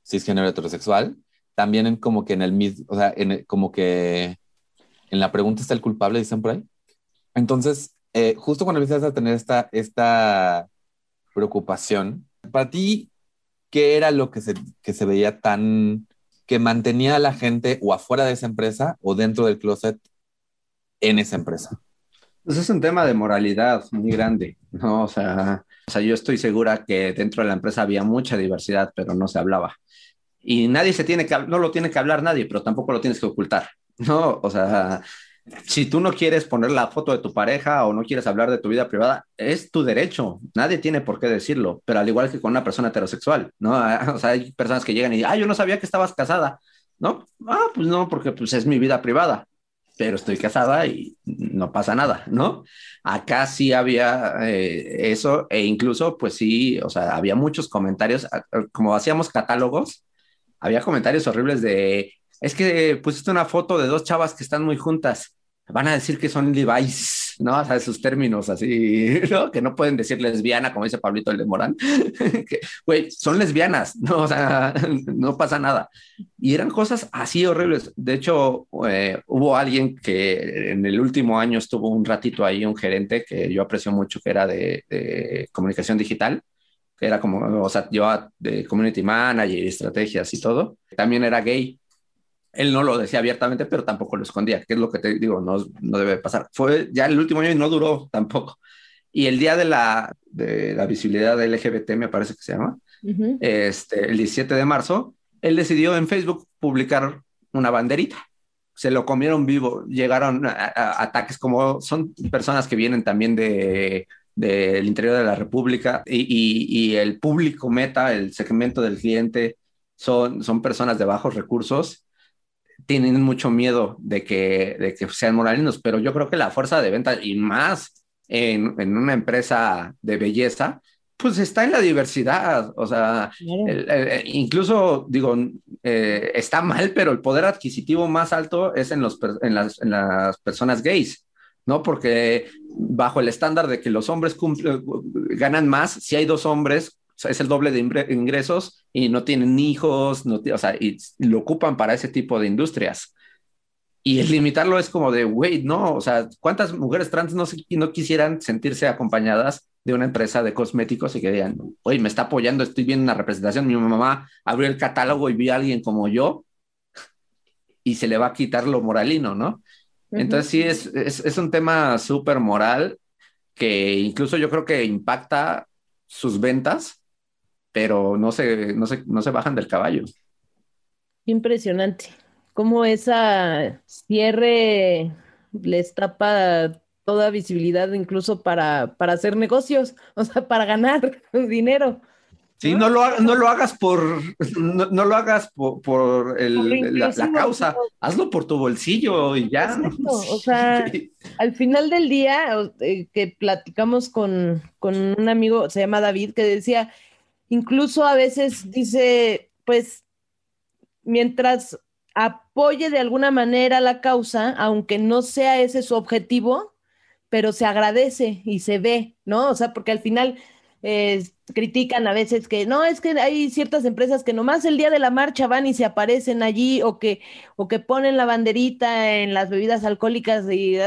cisgénero heterosexual, también en como que en el mismo, o sea, en, como que en la pregunta está el culpable, dicen por ahí. Entonces, eh, justo cuando empiezas a tener esta, esta preocupación, para ti, ¿qué era lo que se, que se veía tan, que mantenía a la gente o afuera de esa empresa o dentro del closet en esa empresa? Pues es un tema de moralidad muy grande, ¿no? O sea, o sea, yo estoy segura que dentro de la empresa había mucha diversidad, pero no se hablaba. Y nadie se tiene que, no lo tiene que hablar nadie, pero tampoco lo tienes que ocultar, ¿no? O sea, si tú no quieres poner la foto de tu pareja o no quieres hablar de tu vida privada, es tu derecho. Nadie tiene por qué decirlo, pero al igual que con una persona heterosexual, ¿no? O sea, hay personas que llegan y, ah, yo no sabía que estabas casada, ¿no? Ah, pues no, porque pues es mi vida privada pero estoy casada y no pasa nada, ¿no? Acá sí había eh, eso e incluso, pues sí, o sea, había muchos comentarios, como hacíamos catálogos, había comentarios horribles de, es que pusiste una foto de dos chavas que están muy juntas, van a decir que son Levi's, ¿no? O sea, sus términos así, ¿no? Que no pueden decir lesbiana, como dice Pablito el de Morán, güey, son lesbianas, ¿no? O sea, no pasa nada. Y eran cosas así horribles. De hecho, eh, hubo alguien que en el último año estuvo un ratito ahí, un gerente que yo aprecio mucho, que era de, de comunicación digital, que era como, o sea, yo de community manager estrategias y todo. También era gay él no lo decía abiertamente, pero tampoco lo escondía, que es lo que te digo, no, no debe pasar. Fue ya el último año y no duró tampoco. Y el día de la, de la visibilidad LGBT, me parece que se llama, uh -huh. este, el 17 de marzo, él decidió en Facebook publicar una banderita. Se lo comieron vivo, llegaron a, a, ataques como son personas que vienen también de del interior de la República y, y, y, el público meta, el segmento del cliente, son, son personas de bajos recursos tienen mucho miedo de que, de que sean moralinos, pero yo creo que la fuerza de venta y más en, en una empresa de belleza, pues está en la diversidad, o sea, el, el, incluso digo, eh, está mal, pero el poder adquisitivo más alto es en, los, en, las, en las personas gays, ¿no? Porque bajo el estándar de que los hombres cumplen, ganan más, si hay dos hombres, es el doble de ingresos y no tienen hijos, no, o sea, y lo ocupan para ese tipo de industrias. Y el limitarlo es como de, wait, no, o sea, ¿cuántas mujeres trans no, no quisieran sentirse acompañadas de una empresa de cosméticos y que digan, oye, me está apoyando, estoy viendo una representación, mi mamá abrió el catálogo y vi a alguien como yo y se le va a quitar lo moralino, ¿no? Uh -huh. Entonces sí, es, es, es un tema súper moral que incluso yo creo que impacta sus ventas pero no se, no se, no se bajan del caballo. Impresionante. Cómo esa cierre les tapa toda visibilidad incluso para, para hacer negocios, o sea, para ganar dinero. Sí, no lo, no lo hagas por, no, no lo hagas por, por, el, la, la, causa, hazlo por tu bolsillo y ya. Exacto. O sea, sí. al final del día eh, que platicamos con, con un amigo, se llama David, que decía, Incluso a veces dice, pues, mientras apoye de alguna manera la causa, aunque no sea ese su objetivo, pero se agradece y se ve, ¿no? O sea, porque al final eh, critican a veces que no, es que hay ciertas empresas que nomás el día de la marcha van y se aparecen allí o que, o que ponen la banderita en las bebidas alcohólicas y,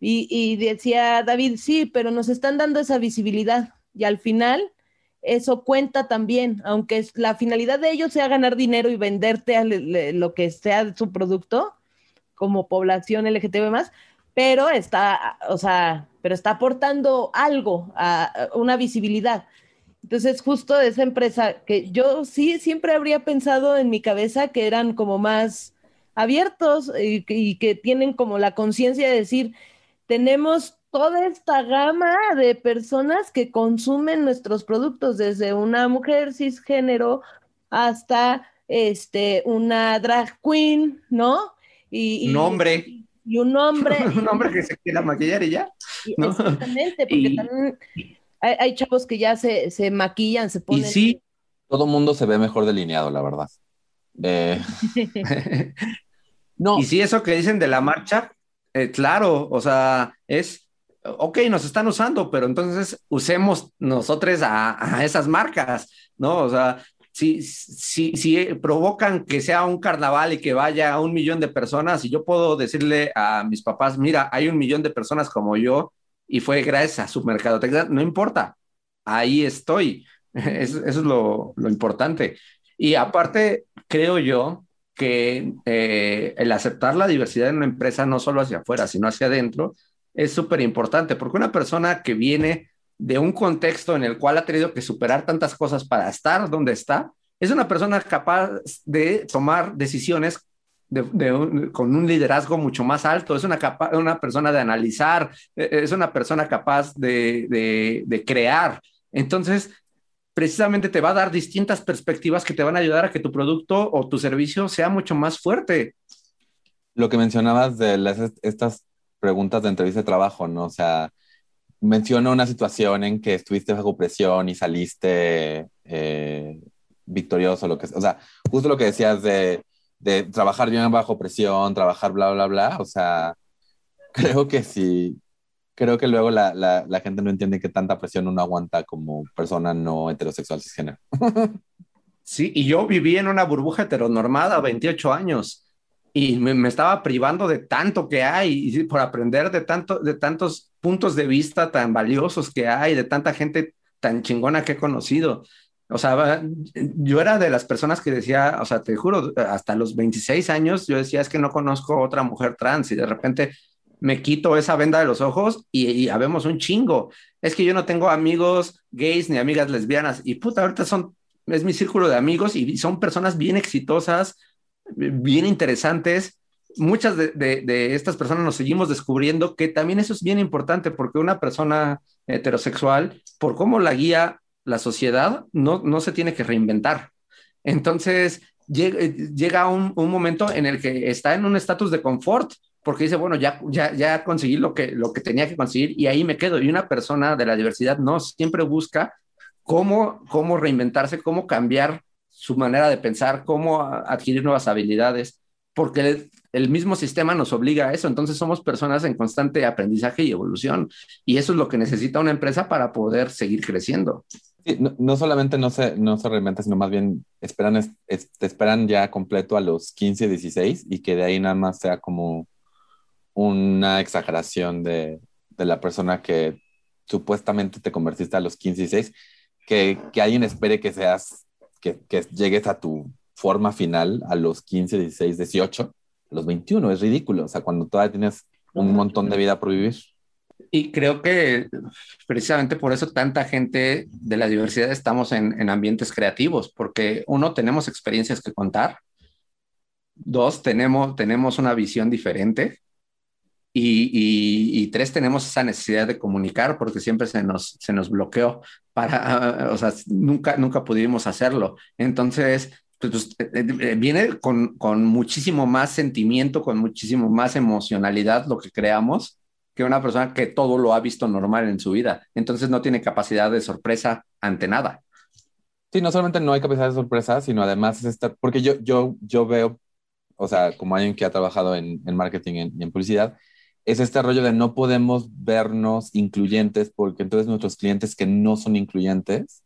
y, y decía David, sí, pero nos están dando esa visibilidad y al final eso cuenta también, aunque la finalidad de ellos sea ganar dinero y venderte lo que sea su producto como población LGTB más, pero está, o sea, pero está aportando algo, a, una visibilidad. Entonces, justo esa empresa que yo sí siempre habría pensado en mi cabeza que eran como más abiertos y, y que tienen como la conciencia de decir, tenemos toda esta gama de personas que consumen nuestros productos, desde una mujer cisgénero hasta este, una drag queen, ¿no? Y, un hombre. Y, un hombre. un hombre que se quiera maquillar y ya. Exactamente, porque también hay, chavos que ya se, se, maquillan, se ponen. Y sí, todo mundo se ve mejor delineado, la verdad. Eh... no. Y sí, eso que dicen de la marcha, eh, claro, o sea, es, ok, nos están usando, pero entonces usemos nosotros a, a esas marcas, ¿no? O sea, si, si, si provocan que sea un carnaval y que vaya a un millón de personas, y yo puedo decirle a mis papás, mira, hay un millón de personas como yo y fue gracias a su mercadotecnia, no importa, ahí estoy. Eso, es lo, lo, importante. Y aparte, creo yo que eh, el aceptar la diversidad en una empresa, no solo hacia afuera, sino hacia adentro, es súper importante, porque una persona que viene de un contexto en el cual ha tenido que superar tantas cosas para estar donde está, es una persona capaz de tomar decisiones con un liderazgo mucho más alto, es una, una persona de analizar, e, es una persona capaz de, de crear. Entonces, precisamente te va a dar distintas perspectivas que te van a ayudar a que tu producto o tu servicio sea mucho más fuerte. Lo que mencionabas de estas preguntas de entrevista de trabajo, ¿no? O sea, menciono una situación en que estuviste bajo presión y saliste eh, victorioso, lo que o sea, justo lo que decías de, de, trabajar bien bajo presión, trabajar bla, bla, bla, o sea, creo que sí, creo que luego la, la, la gente no entiende que tanta presión uno aguanta como persona no heterosexual cisgénero. Sí, y yo viví en una burbuja heteronormada 28 años y me, estaba privando de tanto que hay por aprender de, tanto, de tantos puntos de vista tan valiosos que hay, de tanta gente tan chingona que he conocido. O sea, yo era de las personas que decía, o sea, te juro, hasta los 26 años yo decía, es que no conozco otra mujer trans y de repente me quito esa venda de los ojos y, y habemos un chingo. Es que yo no tengo amigos gays ni amigas lesbianas y puta, ahorita son, es mi círculo de amigos y son personas bien exitosas, bien interesantes. Muchas de, estas personas nos seguimos descubriendo que también eso es bien importante porque una persona heterosexual, por cómo la guía la sociedad, no, no se tiene que reinventar. Entonces, llega, un, momento en el que está en un estatus de confort porque dice, bueno, ya, ya, ya conseguí lo que, lo que tenía que conseguir y ahí me quedo. Y una persona de la diversidad no siempre busca cómo, cómo reinventarse, cómo cambiar su manera de pensar, cómo adquirir nuevas habilidades, porque el, mismo sistema nos obliga a eso. Entonces somos personas en constante aprendizaje y evolución. Y eso es lo que necesita una empresa para poder seguir creciendo. no, solamente no se, no se reinventa, sino más bien esperan, te esperan ya completo a los 15, 16 y que de ahí nada más sea como una exageración de, de la persona que supuestamente te convertiste a los 15, 16, que, que alguien espere que seas que, llegues a tu forma final a los 15, 16, 18, a los 21, es ridículo, o sea, cuando todavía tienes un montón de vida por vivir. Y creo que precisamente por eso tanta gente de la diversidad estamos en, en, ambientes creativos, porque uno, tenemos experiencias que contar, dos, tenemos, tenemos una visión diferente y, tres, tenemos esa necesidad de comunicar porque siempre se nos, se nos bloqueó para, o sea, nunca, nunca pudimos hacerlo. Entonces, pues, pues eh, eh, viene con, con, muchísimo más sentimiento, con muchísimo más emocionalidad lo que creamos que una persona que todo lo ha visto normal en su vida. Entonces no tiene capacidad de sorpresa ante nada. Sí, no solamente no hay capacidad de sorpresa, sino además es porque yo, yo, yo veo, o sea, como alguien que ha trabajado en, en marketing y en publicidad, es este rollo de no podemos vernos incluyentes porque entonces nuestros clientes que no son incluyentes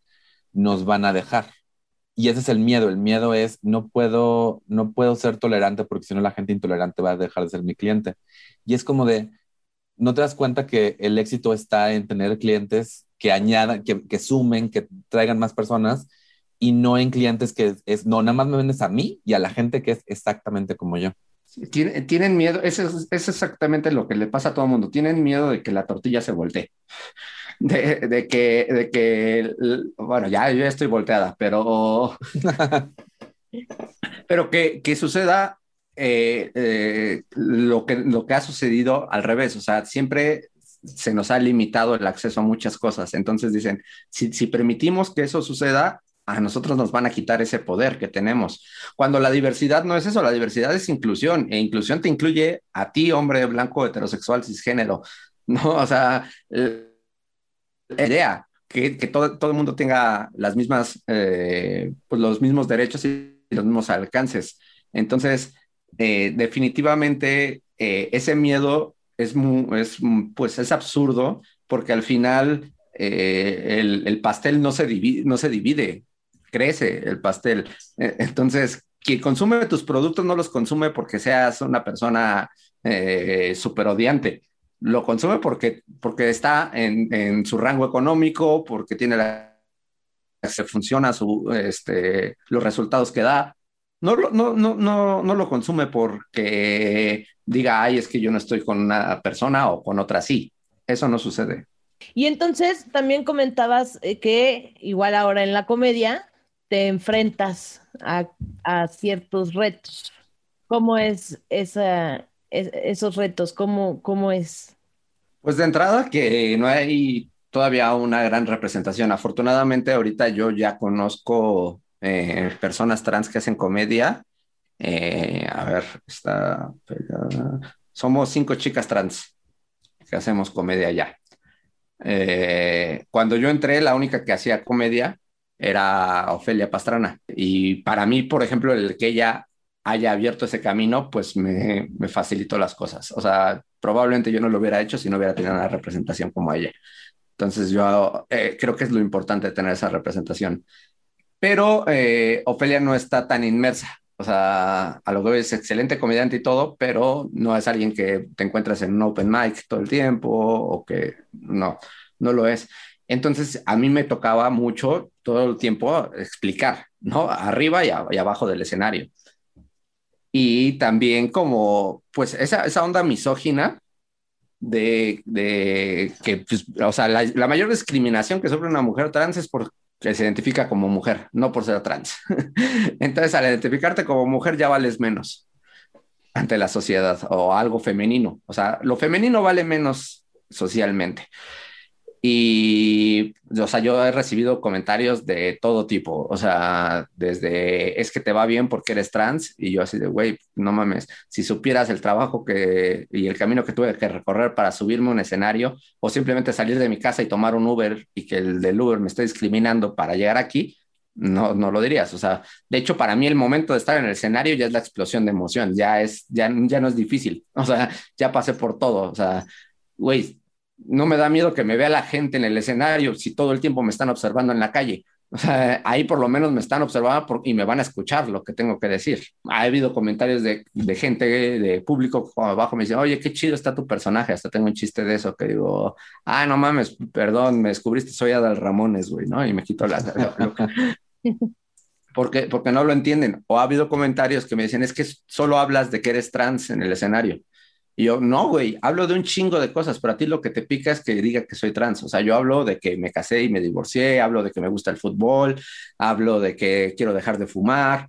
nos van a dejar. Y ese es el miedo. El miedo es no puedo, no puedo ser tolerante porque si no la gente intolerante va a dejar de ser mi cliente. Y es como de, no te das cuenta que el éxito está en tener clientes que añadan, que, que sumen, que traigan más personas y no en clientes que es, no, nada más me vendes a mí y a la gente que es exactamente como yo. Tienen miedo, eso es, exactamente lo que le pasa a todo el mundo. Tienen miedo de que la tortilla se voltee. De, que, de que, bueno, ya yo estoy volteada, pero, pero que, que suceda eh, eh, lo, que, lo que ha sucedido al revés. O sea, siempre se nos ha limitado el acceso a muchas cosas. Entonces dicen, si, si permitimos que eso suceda, a nosotros nos van a quitar ese poder que tenemos. Cuando la diversidad no es eso, la diversidad es inclusión, e inclusión te incluye a ti, hombre blanco, heterosexual, cisgénero, ¿no? O sea, la idea que, que todo, todo, el mundo tenga las mismas, eh, pues los mismos derechos y los mismos alcances. Entonces, eh, definitivamente eh, ese miedo es, es, pues es absurdo porque al final el, el, pastel no se, divide, no se divide, crece el pastel. E, entonces, quien consume tus productos no los consume porque seas una persona eh, súper odiante. Lo consume porque, porque está en, en, su rango económico, porque tiene la, se funciona su, este, los resultados que da. No, no, no, no, no lo consume porque diga, ay, es que yo no estoy con una persona o con otra sí. Eso no sucede. Y entonces también comentabas eh, que igual ahora en la comedia te enfrentas a, ciertos retos. ¿Cómo es, esa, esos retos? ¿Cómo, ¿Cómo es? Pues de entrada que no hay todavía una gran representación. Afortunadamente ahorita yo ya conozco eh, personas trans que hacen comedia. Eh, a ver, está Somos cinco chicas trans que hacemos comedia ya. Eh, cuando yo entré, la única que hacía comedia era Ofelia Pastrana. Y para mí, por ejemplo, el que ella haya abierto ese camino, pues me, facilitó las cosas. O sea, probablemente yo no lo hubiera hecho si no hubiera tenido una representación como ella. Entonces yo eh, creo que es lo importante tener esa representación. Pero eh, Ofelia no está tan inmersa. O sea, a lo que es excelente comediante y todo, pero no es alguien que te encuentras en un open mic todo el tiempo o que no, no lo es. Entonces, a mí me tocaba mucho todo el tiempo explicar, ¿no? Arriba y, abajo del escenario. Y también como, pues, esa, esa onda misógina de, de que, pues, o sea, la, la, mayor discriminación que sufre una mujer trans es porque se identifica como mujer, no por ser trans. Entonces, al identificarte como mujer ya vales menos ante la sociedad o algo femenino. O sea, lo femenino vale menos socialmente. Y, o sea, yo he recibido comentarios de todo tipo, o sea, desde es que te va bien porque eres trans, y yo así de, güey, no mames, si supieras el trabajo que y el camino que tuve que recorrer para subirme a un escenario, o simplemente salir de mi casa y tomar un Uber y que el del Uber me esté discriminando para llegar aquí, no, no lo dirías. O sea, de hecho, para mí el momento de estar en el escenario ya es la explosión de emoción, ya es, ya, ya no es difícil, o sea, ya pasé por todo, o sea, güey, no me da miedo que me vea la gente en el escenario si todo el tiempo me están observando en la calle. O sea, ahí por lo menos me están observando y me van a escuchar lo que tengo que decir. Ha habido comentarios de, gente, de público abajo, me dicen, oye, qué chido está tu personaje. Hasta tengo un chiste de eso que digo, ah, no mames, perdón, me descubriste, soy Adal Ramones, güey, ¿no? Y me quito la... porque, porque no lo entienden. O ha habido comentarios que me dicen, es que solo hablas de que eres trans en el escenario. Y yo, no, güey, hablo de un chingo de cosas, pero a ti lo que te pica es que diga que soy trans. O sea, yo hablo de que me casé y me divorcié, hablo de que me gusta el fútbol, hablo de que quiero dejar de fumar,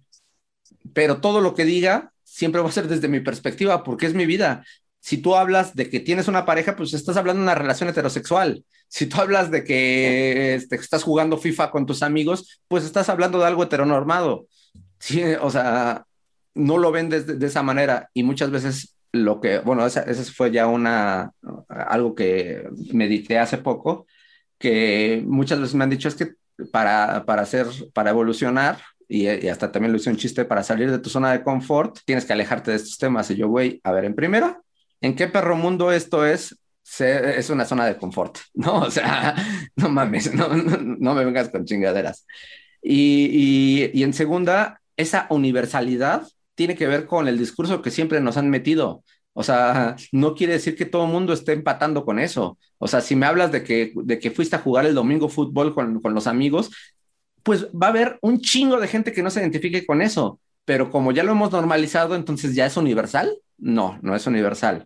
pero todo lo que diga siempre va a ser desde mi perspectiva, porque es mi vida. Si tú hablas de que tienes una pareja, pues estás hablando de una relación heterosexual. Si tú hablas de que este, estás jugando FIFA con tus amigos, pues estás hablando de algo heteronormado. Sí, o sea, no lo ven de, de esa manera y muchas veces lo que, bueno, esa, fue ya una, algo que medité hace poco, que muchas veces me han dicho es que para, para hacer, para evolucionar, y, hasta también lo hice un chiste, para salir de tu zona de confort, tienes que alejarte de estos temas. Y yo, güey, a ver, en primera, ¿en qué perro mundo esto es? es una zona de confort, ¿no? O sea, no mames, no, no, me vengas con chingaderas. Y, y en segunda, esa universalidad tiene que ver con el discurso que siempre nos han metido. O sea, no quiere decir que todo el mundo esté empatando con eso. O sea, si me hablas de que, de que fuiste a jugar el domingo fútbol con, con los amigos, pues va a haber un chingo de gente que no se identifique con eso. pero como ya lo hemos normalizado, entonces ya es universal. No, no es universal.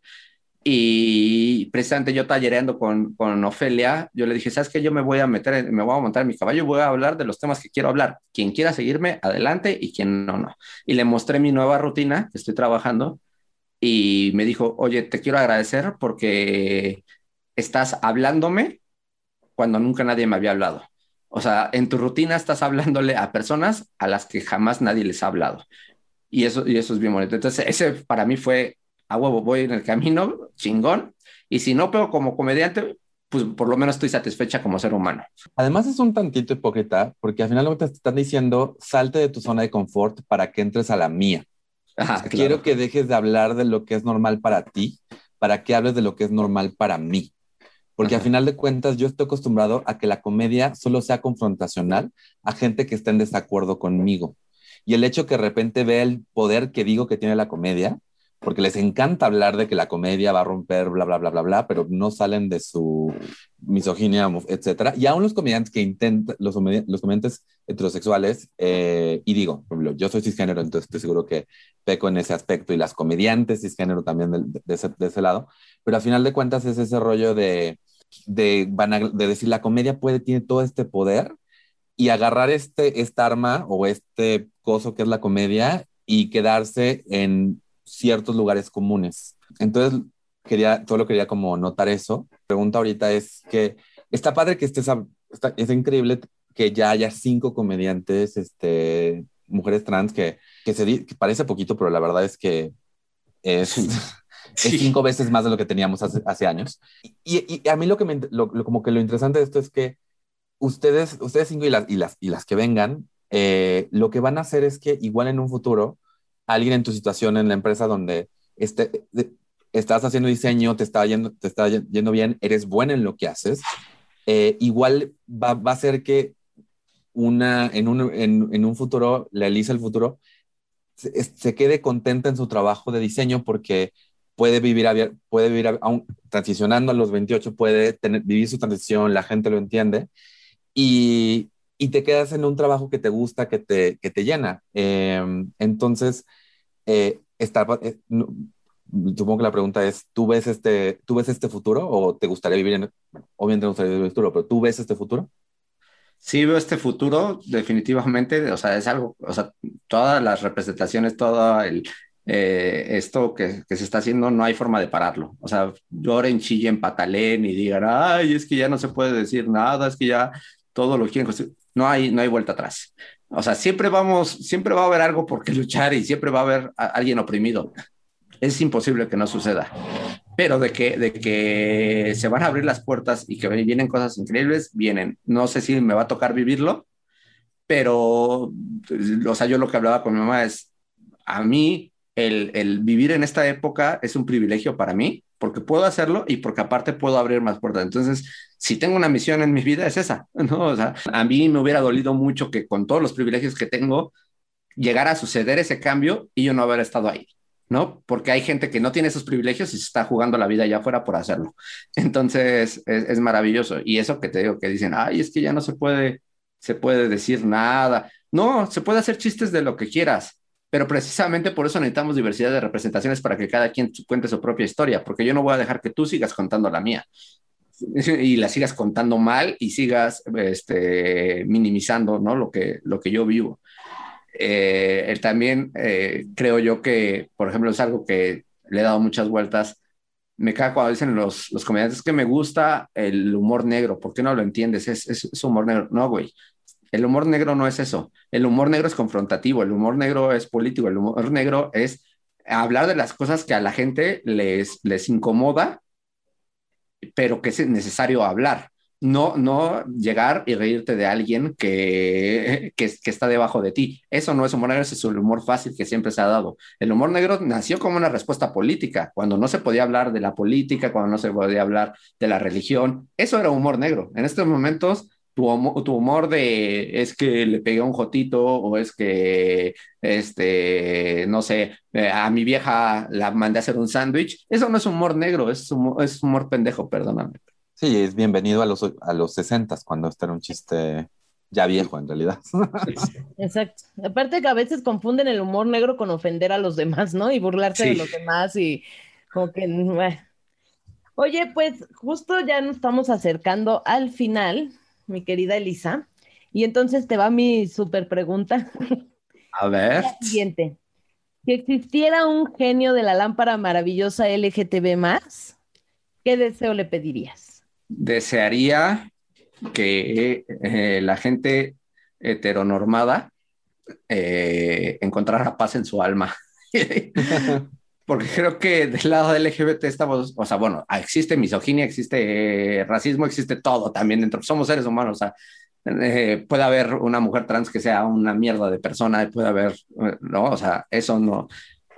Y precisamente yo tallereando con, con Ofelia, yo le dije, ¿sabes qué? Yo me voy a meter, me voy a montar en mi caballo y voy a hablar de los temas que quiero hablar. Quien quiera seguirme, adelante, y quien no, no. Y le mostré mi nueva rutina que estoy trabajando y me dijo, oye, te quiero agradecer porque estás hablándome cuando nunca nadie me había hablado. O sea, en tu rutina estás hablándole a personas a las que jamás nadie les ha hablado. Y eso, y eso es bien bonito. Entonces, ese para mí fue a huevo, voy en el camino, chingón. Y si no pero como comediante, pues por lo menos estoy satisfecha como ser humano. Además es un tantito hipócrita porque al final te están diciendo, salte de tu zona de confort para que entres a la mía. Quiero que dejes de hablar de lo que es normal para ti, para que hables de lo que es normal para mí. Porque al final de cuentas yo estoy acostumbrado a que la comedia solo sea confrontacional a gente que esté en desacuerdo conmigo. Y el hecho que de repente vea el poder que digo que tiene la comedia, porque les encanta hablar de que la comedia va a romper, bla, bla, bla, bla, bla, pero no salen de su misoginia, etcétera. Y aún los comediantes que intentan, los, los comediantes heterosexuales, eh, y digo, por ejemplo, yo soy cisgénero, entonces estoy seguro que peco en ese aspecto, y las comediantes cisgénero también de, de, ese, de ese, lado, pero al final de cuentas es ese rollo de, de, de decir, la comedia puede, tiene todo este poder, y agarrar este, esta arma o este coso que es la comedia y quedarse en ciertos lugares comunes. Entonces, quería, solo quería como notar eso. La pregunta ahorita es que está padre que estés, está, es increíble que ya haya cinco comediantes, este, mujeres trans, que, que se que parece poquito, pero la verdad es que es, es cinco veces más de lo que teníamos hace, hace años. Y, y, a mí lo que me, lo, como que lo interesante de esto es que ustedes, ustedes cinco y las, y las, y las que vengan, eh, lo que van a hacer es que igual en un futuro alguien en tu situación en la empresa donde este, estás haciendo diseño, te está, yendo, te está yendo bien, eres buena en lo que haces, eh, igual va, va, a ser que una, en, un, en, en un futuro, la Elisa el futuro, se, se, quede contenta en su trabajo de diseño porque puede vivir, puede vivir aún, transicionando a los 28, puede tener, vivir su transición, la gente lo entiende. Y, y te quedas en un trabajo que te gusta, que te, que te llena. Eh, entonces, eh, está, eh, no, supongo que la pregunta es, ¿tú ves, este, ¿tú ves este futuro o te gustaría vivir en, obviamente te gustaría vivir en el futuro, pero ¿tú ves este futuro? Sí, veo este futuro, definitivamente, o sea, es algo, o sea, todas las representaciones, todo el, eh, esto que, que, se está haciendo, no hay forma de pararlo. O sea, lloren, chillen, patalen y digan, ay, es que ya no se puede decir nada, es que ya todo lo quieren no hay, no hay vuelta atrás. O sea, siempre vamos, siempre va a haber algo por qué luchar y siempre va a haber a alguien oprimido. Es imposible que no suceda. Pero de que, de que se van a abrir las puertas y que vienen cosas increíbles, vienen. No sé si me va a tocar vivirlo, pero, o sea, yo lo que hablaba con mi mamá es, a mí el, el vivir en esta época es un privilegio para mí, porque puedo hacerlo y porque aparte puedo abrir más puertas. Entonces, si tengo una misión en mi vida es esa, ¿no? O sea, a mí me hubiera dolido mucho que con todos los privilegios que tengo llegara a suceder ese cambio y yo no haber estado ahí, ¿no? Porque hay gente que no tiene esos privilegios y se está jugando la vida allá afuera por hacerlo. Entonces, es, es maravilloso. Y eso que te digo que dicen, ay, es que ya no se puede, se puede decir nada. No, se puede hacer chistes de lo que quieras, pero precisamente por eso necesitamos diversidad de representaciones para que cada quien cuente su propia historia, porque yo no voy a dejar que tú sigas contando la mía y la sigas contando mal y sigas este, minimizando ¿no? lo, que, lo que yo vivo. Eh, también eh, creo yo que, por ejemplo, es algo que le he dado muchas vueltas. Me cae cuando dicen los, los comediantes que me gusta el humor negro. ¿Por qué no lo entiendes? Es, es, es humor negro. No, güey. El humor negro no es eso. El humor negro es confrontativo. El humor negro es político. El humor negro es hablar de las cosas que a la gente les, les incomoda pero que es necesario hablar. No, no llegar y reírte de alguien que, que, que, está debajo de ti. Eso no es humor negro, es el humor fácil que siempre se ha dado. El humor negro nació como una respuesta política, cuando no se podía hablar de la política, cuando no se podía hablar de la religión. Eso era humor negro. En estos momentos tu, tu, humor de es que le pegué un jotito o es que, este, no sé, eh, a mi vieja la mandé a hacer un sándwich. Eso no es humor negro, es humor, es humor pendejo, perdóname. Sí, es bienvenido a los, a los 60 cuando este era un chiste ya viejo en realidad. Exacto. Aparte que a veces confunden el humor negro con ofender a los demás, ¿no? Y burlarse de los demás y como que... Oye, pues justo ya nos estamos acercando al final, mi querida Elisa. Y entonces te va mi super pregunta. A ver. siguiente. Si existiera un genio de la lámpara maravillosa LGTB más, ¿qué deseo le pedirías? Desearía que eh, la gente heteronormada eh, encontrara paz en su alma. Porque creo que del lado del LGBT estamos, o sea, bueno, existe misoginia, existe eh, racismo, existe todo también dentro. Somos seres humanos, o sea, puede haber una mujer trans que sea una mierda de persona, puede haber, ¿no? O sea, eso no.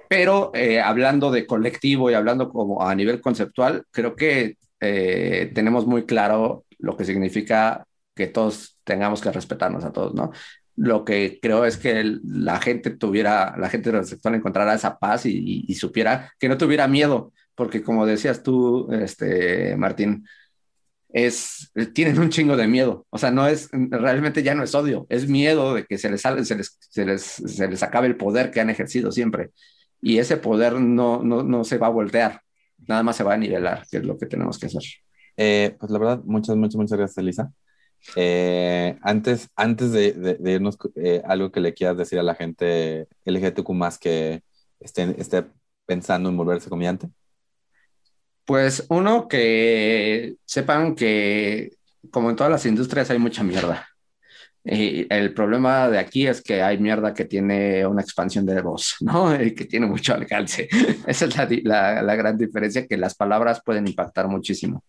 Pero hablando de colectivo y hablando como a nivel conceptual, creo que tenemos muy claro lo que significa que todos tengamos que respetarnos a todos, ¿no? Lo que creo es que la gente tuviera, la gente heterosexual encontrara esa paz y, supiera que no tuviera miedo, porque como decías tú, este, Martín, es, tienen un chingo de miedo. O sea, no es, realmente ya no es odio, es miedo de que se les, se les, se les, se les acabe el poder que han ejercido siempre. Y ese poder no, no, no se va a voltear, nada más se va a nivelar, que es lo que tenemos que hacer. Eh, pues la verdad, muchas, muchas, muchas gracias, Elisa. Eh, antes, antes de, irnos, eh, algo que le quieras decir a la gente LGTQ más que esté, esté pensando en volverse comediante. Pues uno, que sepan que como en todas las industrias hay mucha mierda. Y el problema de aquí es que hay mierda que tiene una expansión de voz, ¿no? Y que tiene mucho alcance. Esa es la, la, la gran diferencia, que las palabras pueden impactar muchísimo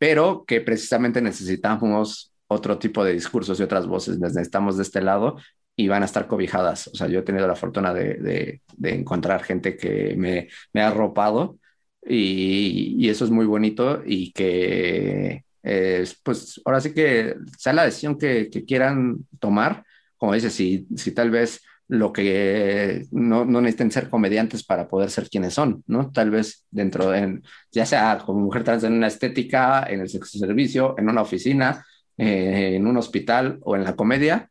pero que precisamente necesitamos otro tipo de discursos y otras voces. necesitamos de este lado y van a estar cobijadas. O sea, yo he tenido la fortuna de, encontrar gente que me, me ha arropado y, eso es muy bonito y que, pues ahora sí que sea la decisión que, quieran tomar. Como dices, si, si tal vez lo que no, no, necesiten ser comediantes para poder ser quienes son, ¿no? Tal vez dentro de, ya sea como mujer trans en una estética, en el sexo servicio, en una oficina, eh, en un hospital o en la comedia,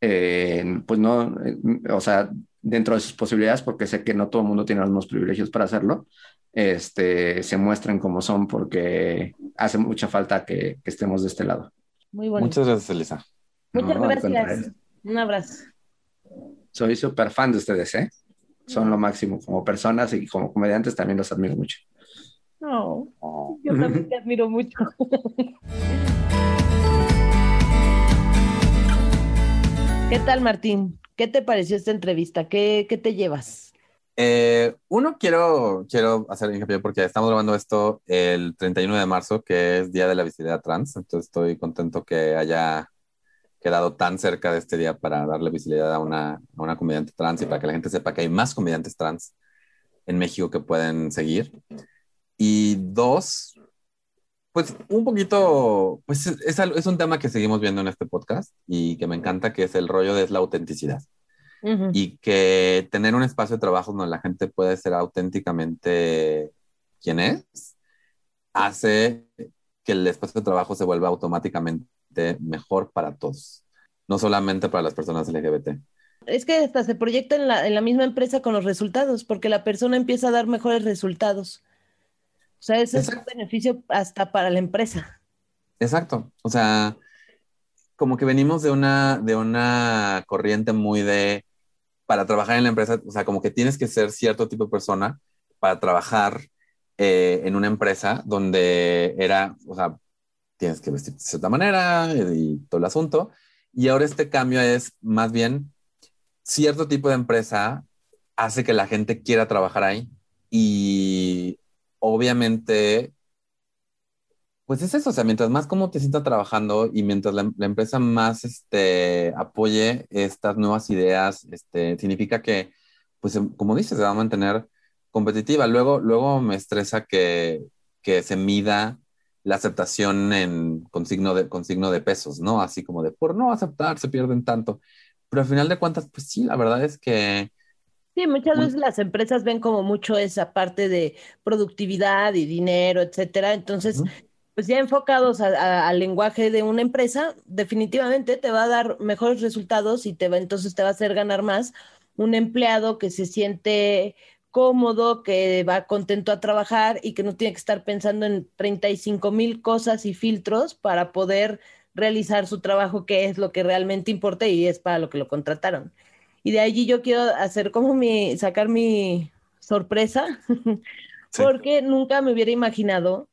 eh, pues no, eh, o sea, dentro de sus posibilidades, porque sé que no todo el mundo tiene los mismos privilegios para hacerlo, este, se muestren como son porque hace mucha falta que, estemos de este lado. Muy bueno. Muchas gracias, Elisa. Muchas gracias. Un abrazo soy súper fan de ustedes, ¿eh? Son lo máximo como personas y como comediantes también los admiro mucho. No, yo también te admiro mucho. ¿Qué tal, Martín? ¿Qué te pareció esta entrevista? ¿Qué, qué te llevas? Eh, uno, quiero, quiero hacer hincapié porque estamos grabando esto el 31 de marzo, que es Día de la Visibilidad Trans, entonces estoy contento que haya quedado tan cerca de este día para darle visibilidad a una, a una comediante trans y para que la gente sepa que hay más comediantes trans en México que pueden seguir. Y dos, pues un poquito, pues es, es, un tema que seguimos viendo en este podcast y que me encanta, que es el rollo de la autenticidad. Y que tener un espacio de trabajo donde la gente puede ser auténticamente quien es, hace que el espacio de trabajo se vuelva automáticamente mejor para todos, no solamente para las personas LGBT. Es que hasta se proyecta en la, en la misma empresa con los resultados, porque la persona empieza a dar mejores resultados. O sea, ese es un beneficio hasta para la empresa. Exacto. O sea, como que venimos de una, de una corriente muy de, para trabajar en la empresa, o sea, como que tienes que ser cierto tipo de persona para trabajar eh, en una empresa donde era, o sea, tienes que vestirte de cierta manera y todo el asunto. Y ahora este cambio es más bien cierto tipo de empresa hace que la gente quiera trabajar ahí. Y obviamente, pues es eso, o sea, mientras más como te sientas trabajando y mientras la, empresa más este, apoye estas nuevas ideas, este, significa que, pues como dices, se va a mantener competitiva. Luego, luego me estresa que, que se mida la aceptación en, con, signo de, con signo de pesos, ¿no? Así como de por no aceptar se pierden tanto. Pero al final de cuentas, pues sí, la verdad es que... Sí, muchas veces las empresas ven como mucho esa parte de productividad y dinero, etcétera. Entonces, pues ya enfocados al lenguaje de una empresa, definitivamente te va a dar mejores resultados y te va, entonces te va a hacer ganar más un empleado que se siente cómodo, que va contento a trabajar y que no tiene que estar pensando en 35 mil cosas y filtros para poder realizar su trabajo, que es lo que realmente importa y es para lo que lo contrataron. Y de allí yo quiero hacer como mi, sacar mi sorpresa, porque nunca me hubiera imaginado,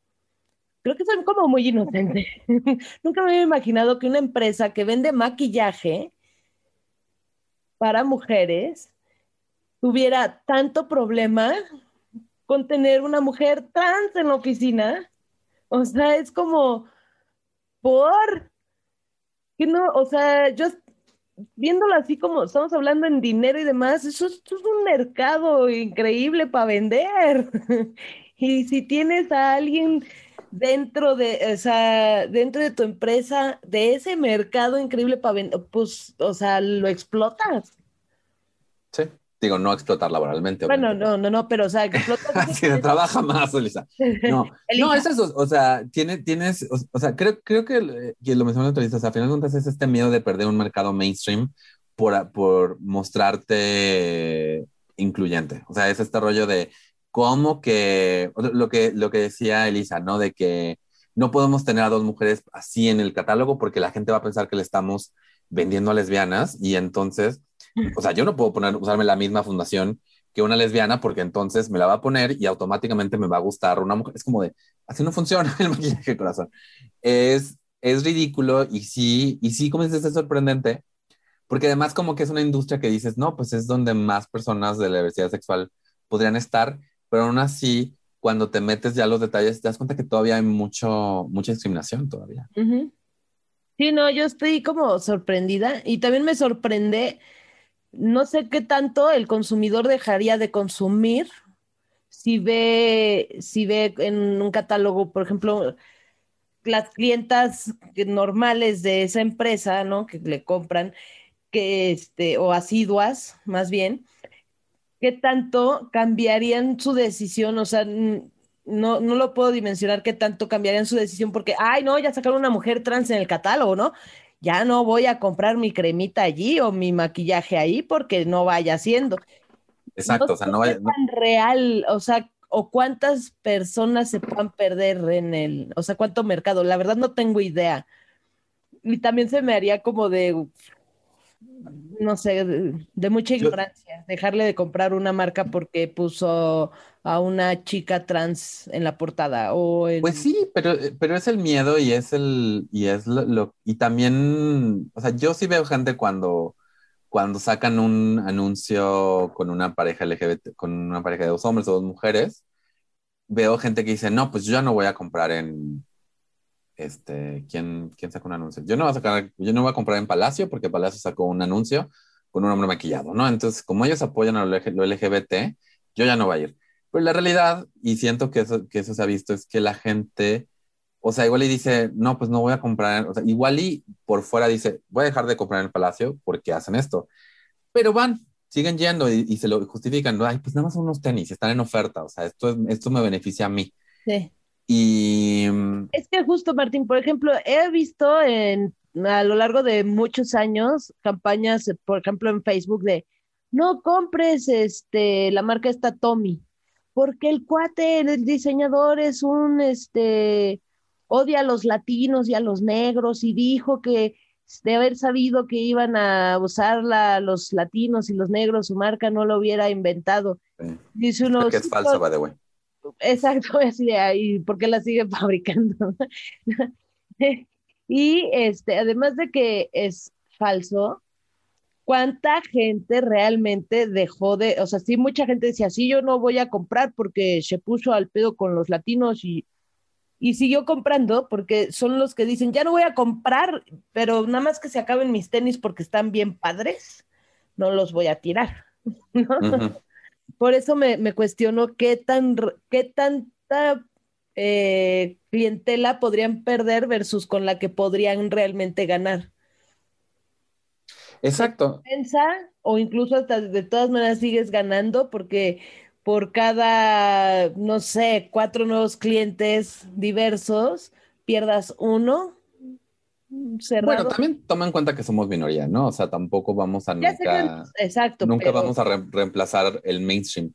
creo que soy como muy inocente, nunca me hubiera imaginado que una empresa que vende maquillaje para mujeres tuviera tanto problema con tener una mujer trans en la oficina. O sea, es como, por, que no, o sea, yo viéndolo así como estamos hablando en dinero y demás, eso, es un mercado increíble para vender. y si tienes a alguien dentro de, o sea, dentro de tu empresa, de ese mercado increíble para vender, pues, o sea, lo explotas. Digo, no explotar laboralmente. Bueno, no, no, no, pero o sea, explotar. sí, trabaja más, Elisa. No, no, es eso. O sea, tiene, tienes, o, sea, creo, creo que, que lo mencionó Elisa, o sea, al final de cuentas es este miedo de perder un mercado mainstream por, por mostrarte incluyente. O sea, es este rollo de cómo que, lo que, lo que decía Elisa, ¿no? De que no podemos tener a dos mujeres así en el catálogo porque la gente va a pensar que le estamos vendiendo a lesbianas y entonces o sea, yo no puedo poner, usarme la misma fundación que una lesbiana porque entonces me la va a poner y automáticamente me va a gustar una mujer. Es como de, así no funciona el maquillaje corazón. Es, es ridículo y sí, y sí, como dices, es sorprendente porque además como que es una industria que dices, no, pues es donde más personas de la diversidad sexual podrían estar, pero aún así, cuando te metes ya los detalles, te das cuenta que todavía hay mucho, mucha discriminación todavía. Sí, no, yo estoy como sorprendida y también me sorprende no sé qué tanto el consumidor dejaría de consumir si ve, si ve en un catálogo, por ejemplo, las clientas normales de esa empresa, ¿no? Que le compran, que este, o asiduas, más bien, ¿qué tanto cambiarían su decisión? O sea, no, no lo puedo dimensionar qué tanto cambiarían su decisión porque, ay, no, ya sacaron una mujer trans en el catálogo, ¿no? Ya no voy a comprar mi cremita allí o mi maquillaje ahí porque no vaya siendo. Exacto, o sea, no vaya. tan real, o sea, o cuántas personas se puedan perder en el, o sea, cuánto mercado, la verdad no tengo idea. Y también se me haría como de, no sé, de, mucha ignorancia, dejarle de comprar una marca porque puso a una chica trans en la portada o Pues sí, pero, pero es el miedo y es el y es lo, y también, o sea, yo sí veo gente cuando cuando sacan un anuncio con una pareja LGBT, con una pareja de dos hombres o dos mujeres, veo gente que dice, "No, pues yo ya no voy a comprar en este, ¿quién, quién saca un anuncio? Yo no voy a sacar, yo no voy a comprar en Palacio porque Palacio sacó un anuncio con un hombre maquillado, ¿no? Entonces, como ellos apoyan a lo LGBT, yo ya no voy a ir. Pero la realidad, y siento que eso, que eso se ha visto, es que la gente, o sea, igual y dice, no, pues no voy a comprar, o sea, igual y por fuera dice, voy a dejar de comprar en el Palacio porque hacen esto. Pero van, siguen yendo y, se lo justifican, ay, pues nada más unos tenis, están en oferta, o sea, esto, esto me beneficia a mí. Sí. Y... Es que justo, Martín, por ejemplo, he visto en, a lo largo de muchos años campañas, por ejemplo, en Facebook de, no compres este, la marca esta Tommy porque el cuate, el diseñador es un, este, odia a los latinos y a los negros y dijo que de haber sabido que iban a usarla los latinos y los negros, su marca no lo hubiera inventado. Dice uno, que es falso, by the way. Exacto, así ahí, ¿por qué la sigue fabricando? y este, además de que es falso, cuánta gente realmente dejó de, o sea, sí, mucha gente decía, sí, yo no voy a comprar porque se puso al pedo con los latinos y, y siguió comprando porque son los que dicen, ya no voy a comprar, pero nada más que se acaben mis tenis porque están bien padres, no los voy a tirar. Por eso me, me, cuestiono qué, tan, qué tanta eh, clientela podrían perder versus con la que podrían realmente ganar. Exacto. o incluso hasta de todas maneras sigues ganando porque por cada, no sé, cuatro nuevos clientes diversos, pierdas uno. Cerrado. Bueno, también toma en cuenta que somos minoría, ¿no? O sea, tampoco vamos a Ya sé que- nunca, exacto. nunca pero- vamos a re- reemplazar el mainstream.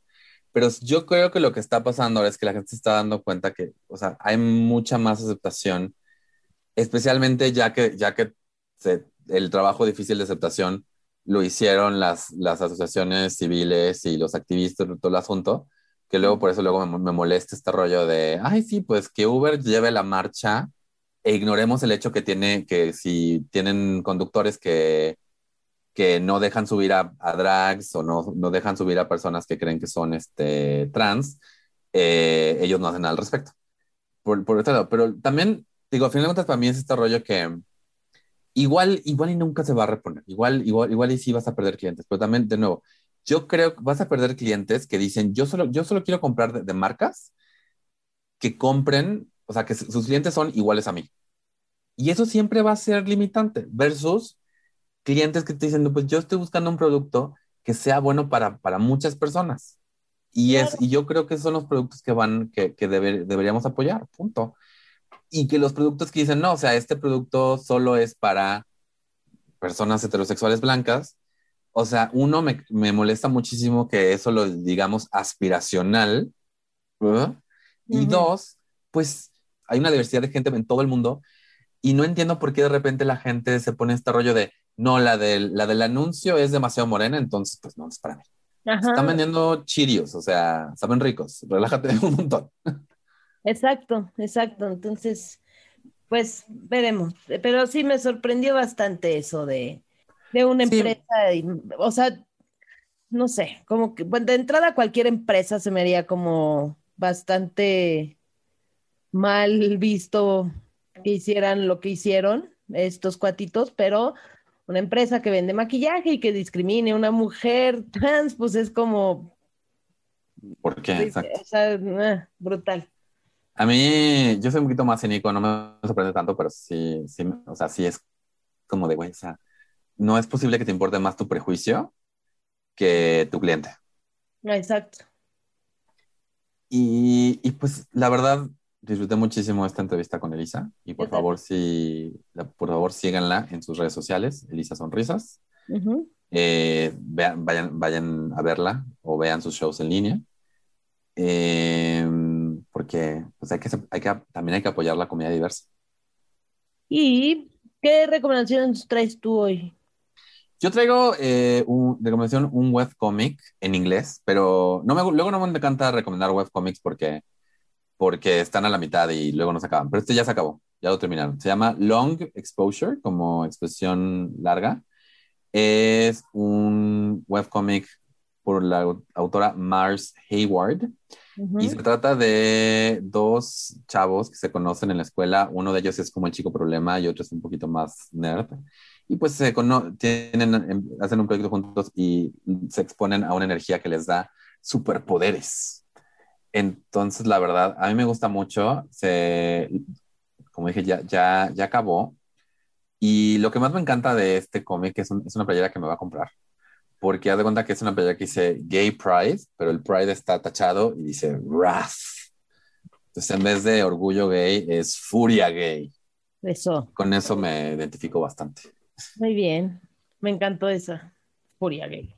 Pero yo creo que lo que está pasando ahora es que la gente se está dando cuenta que, o sea, hay mucha más aceptación, especialmente ya que, ya que se- el trabajo difícil de aceptación lo hicieron las, las asociaciones civiles y los activistas, todo el asunto, que luego por eso luego me, molesta este rollo de, ay, sí, pues que Uber lleve la marcha e ignoremos el hecho que tiene, que si tienen conductores que, que no dejan subir a, a drags o no, no dejan subir a personas que creen que son este, trans, eh, ellos no hacen nada al respecto. Por, por otro lado, pero también, digo, a fin de cuentas, para mí es este rollo que igual, igual y nunca se va a reponer, igual, igual, igual y sí vas a perder clientes, pero también, de nuevo, yo creo que vas a perder clientes que dicen, yo solo, yo solo quiero comprar de, de marcas que compren, o sea, que su- sus clientes son iguales a mí. Y eso siempre va a ser limitante versus clientes que te dicen, "No, pues yo estoy buscando un producto que sea bueno para, para muchas personas. Y, es, y yo creo que esos son los productos que van, que, que deber- deberíamos apoyar, punto. Y que los productos que dicen, no, o sea, este producto solo es para personas heterosexuales blancas. O sea, uno, me, me molesta muchísimo que eso lo digamos aspiracional. ¿verdad? Y Ujú. dos, pues hay una diversidad de gente en todo el mundo y no entiendo por qué de repente la gente se pone este rollo de, no, la del, la del anuncio es demasiado morena, entonces pues no es para mí. Ajá, Están vendiendo chirios, o sea, saben ricos, relájate un montón. Exacto, exacto. Entonces, pues veremos. Pero sí me sorprendió bastante eso de, de una Sí. empresa. y- o sea, no sé, como que bueno, de entrada cualquier empresa se me haría como bastante mal visto que hicieran lo que hicieron estos cuatitos, pero una empresa que vende maquillaje y que discrimine a una mujer trans, pues es como, ¿Por qué? Exacto. o sea, ah, brutal. A mí, yo soy un poquito más cínico, no me sorprende tanto, pero sí, sí, o sea, sí es como de, güey, o sea, no es posible que te importe más tu prejuicio que tu cliente. Exacto. Y, y, pues la verdad, disfruté muchísimo esta entrevista con Elisa y por favor, sí, la- por favor síganla en sus redes sociales, Elisa Sonrisas. Eh, vean- vayan, vayan a verla o vean sus shows en línea. Eh, porque pues hay que, hay que, también hay que apoyar la comunidad diversa. ¿Y qué recomendaciones traes tú hoy? Yo traigo eh, un, de recomendación un webcomic en inglés, pero no me, luego no me encanta recomendar webcomics porque, porque están a la mitad y luego no se acaban. Pero este ya se acabó, ya lo terminaron. Se llama Long Exposure, como expresión larga. Es un webcomic por la autora Mars Hayward. Y se trata de dos chavos que se conocen en la escuela. Uno de ellos es como el chico problema y otro es un poquito más nerd. Y pues se tienen, em, hacen un proyecto juntos y se exponen a una energía que les da superpoderes. Entonces, la verdad, a mí me gusta mucho. Se, como dije, ya, ya, ya acabó. Y lo que más me encanta de este cómic es, un- es una playera que me va a comprar. Porque haz de cuenta que es una playera que dice Gay Pride, pero el Pride está tachado y dice Wrath. Entonces, en vez de orgullo gay, es furia gay. Eso, Con eso me identifico bastante. muy bien. Me encantó esa. Furia gay.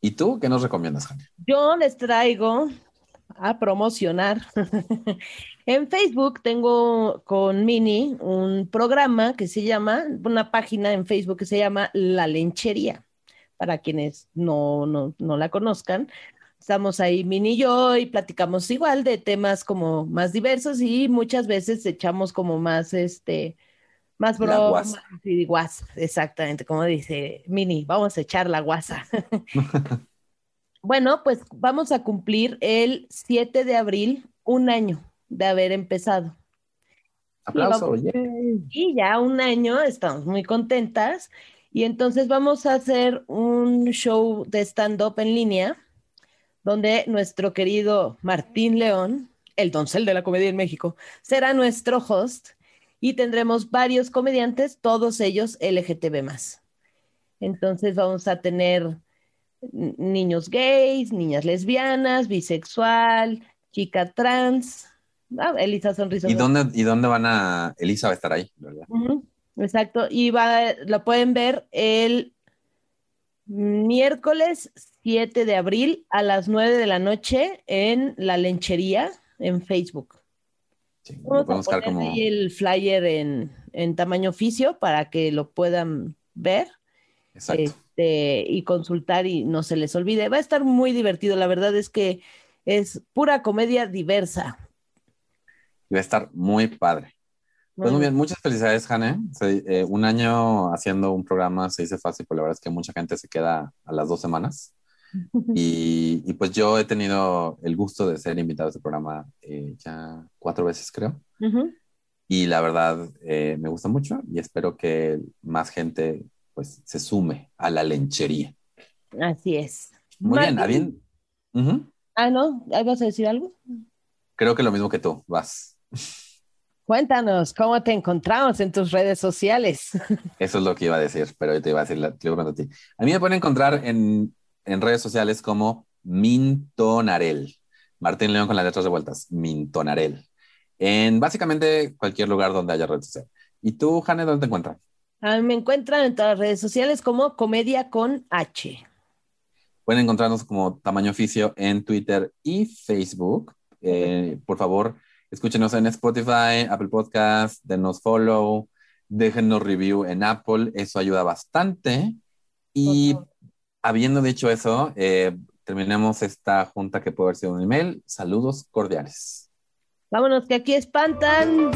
¿Y tú qué nos recomiendas, Jani? Yo les traigo a promocionar. En Facebook tengo con Mini un programa que se llama, una página en Facebook que se llama La Lenchería, para quienes no, no, no la conozcan. Estamos ahí Mini y yo y platicamos igual de temas como más diversos y muchas veces echamos como más, este, más bromas y guasa, exactamente, como dice Mini, vamos a echar la guasa. Bueno, pues vamos a cumplir el 7 de abril un año de haber empezado. Aplauso, vamos. yay. Y ya un año estamos muy contentas. Y entonces vamos a hacer un show de stand-up en línea donde nuestro querido Martín León, el doncel de la comedia en México, será nuestro host y tendremos varios comediantes, todos ellos LGTB+. Entonces vamos a tener niños gays, niñas lesbianas, bisexual, chica trans, Ah, Elisa Sonrisa. ¿Y dónde, ¿Y dónde van a...? Elisa va a estar ahí, ¿verdad? Exacto. Y va, lo pueden ver el miércoles 7 de abril a las 9 de la noche en La Lenchería en Facebook. Sí, lo podemos buscar como... ahí el flyer en, en tamaño oficio para que lo puedan ver. Exacto. Este, y consultar y no se les olvide. Va a estar muy divertido. La verdad es que es pura comedia diversa. Y va a estar muy padre. Pues muy bien, muchas felicidades, Jane. Eh, un año haciendo un programa se dice fácil, pero la verdad es que mucha gente se queda a las dos semanas. Y, y pues yo he tenido el gusto de ser invitado a este programa eh, ya cuatro veces, creo. Y la verdad eh, me gusta mucho y espero que más gente pues se sume a la lenchería. Así es. Muy bien, bien. Ah, no, ¿vas a decir algo? Creo que lo mismo que tú, vas. Cuéntanos, ¿cómo te encontramos en tus redes sociales? Eso es lo que iba a decir, pero yo te iba a decir, te a ti. A mí me pueden encontrar en, en redes sociales como Mintonarel. Martín León con las letras revueltas, Mintonarel en básicamente cualquier lugar donde haya red social. ¿Y tú, Jane, dónde te encuentras? A mí me encuentran en todas las redes sociales como Comedia con H. Pueden encontrarnos como Tamaño Oficio en Twitter y Facebook. Eh, por favor, escúchenos en Spotify, Apple Podcast, denos follow, déjenos review en Apple, eso ayuda bastante. Y habiendo dicho eso, eh, terminemos esta junta que puede haber sido un email. Saludos cordiales. Vámonos, que aquí espantan.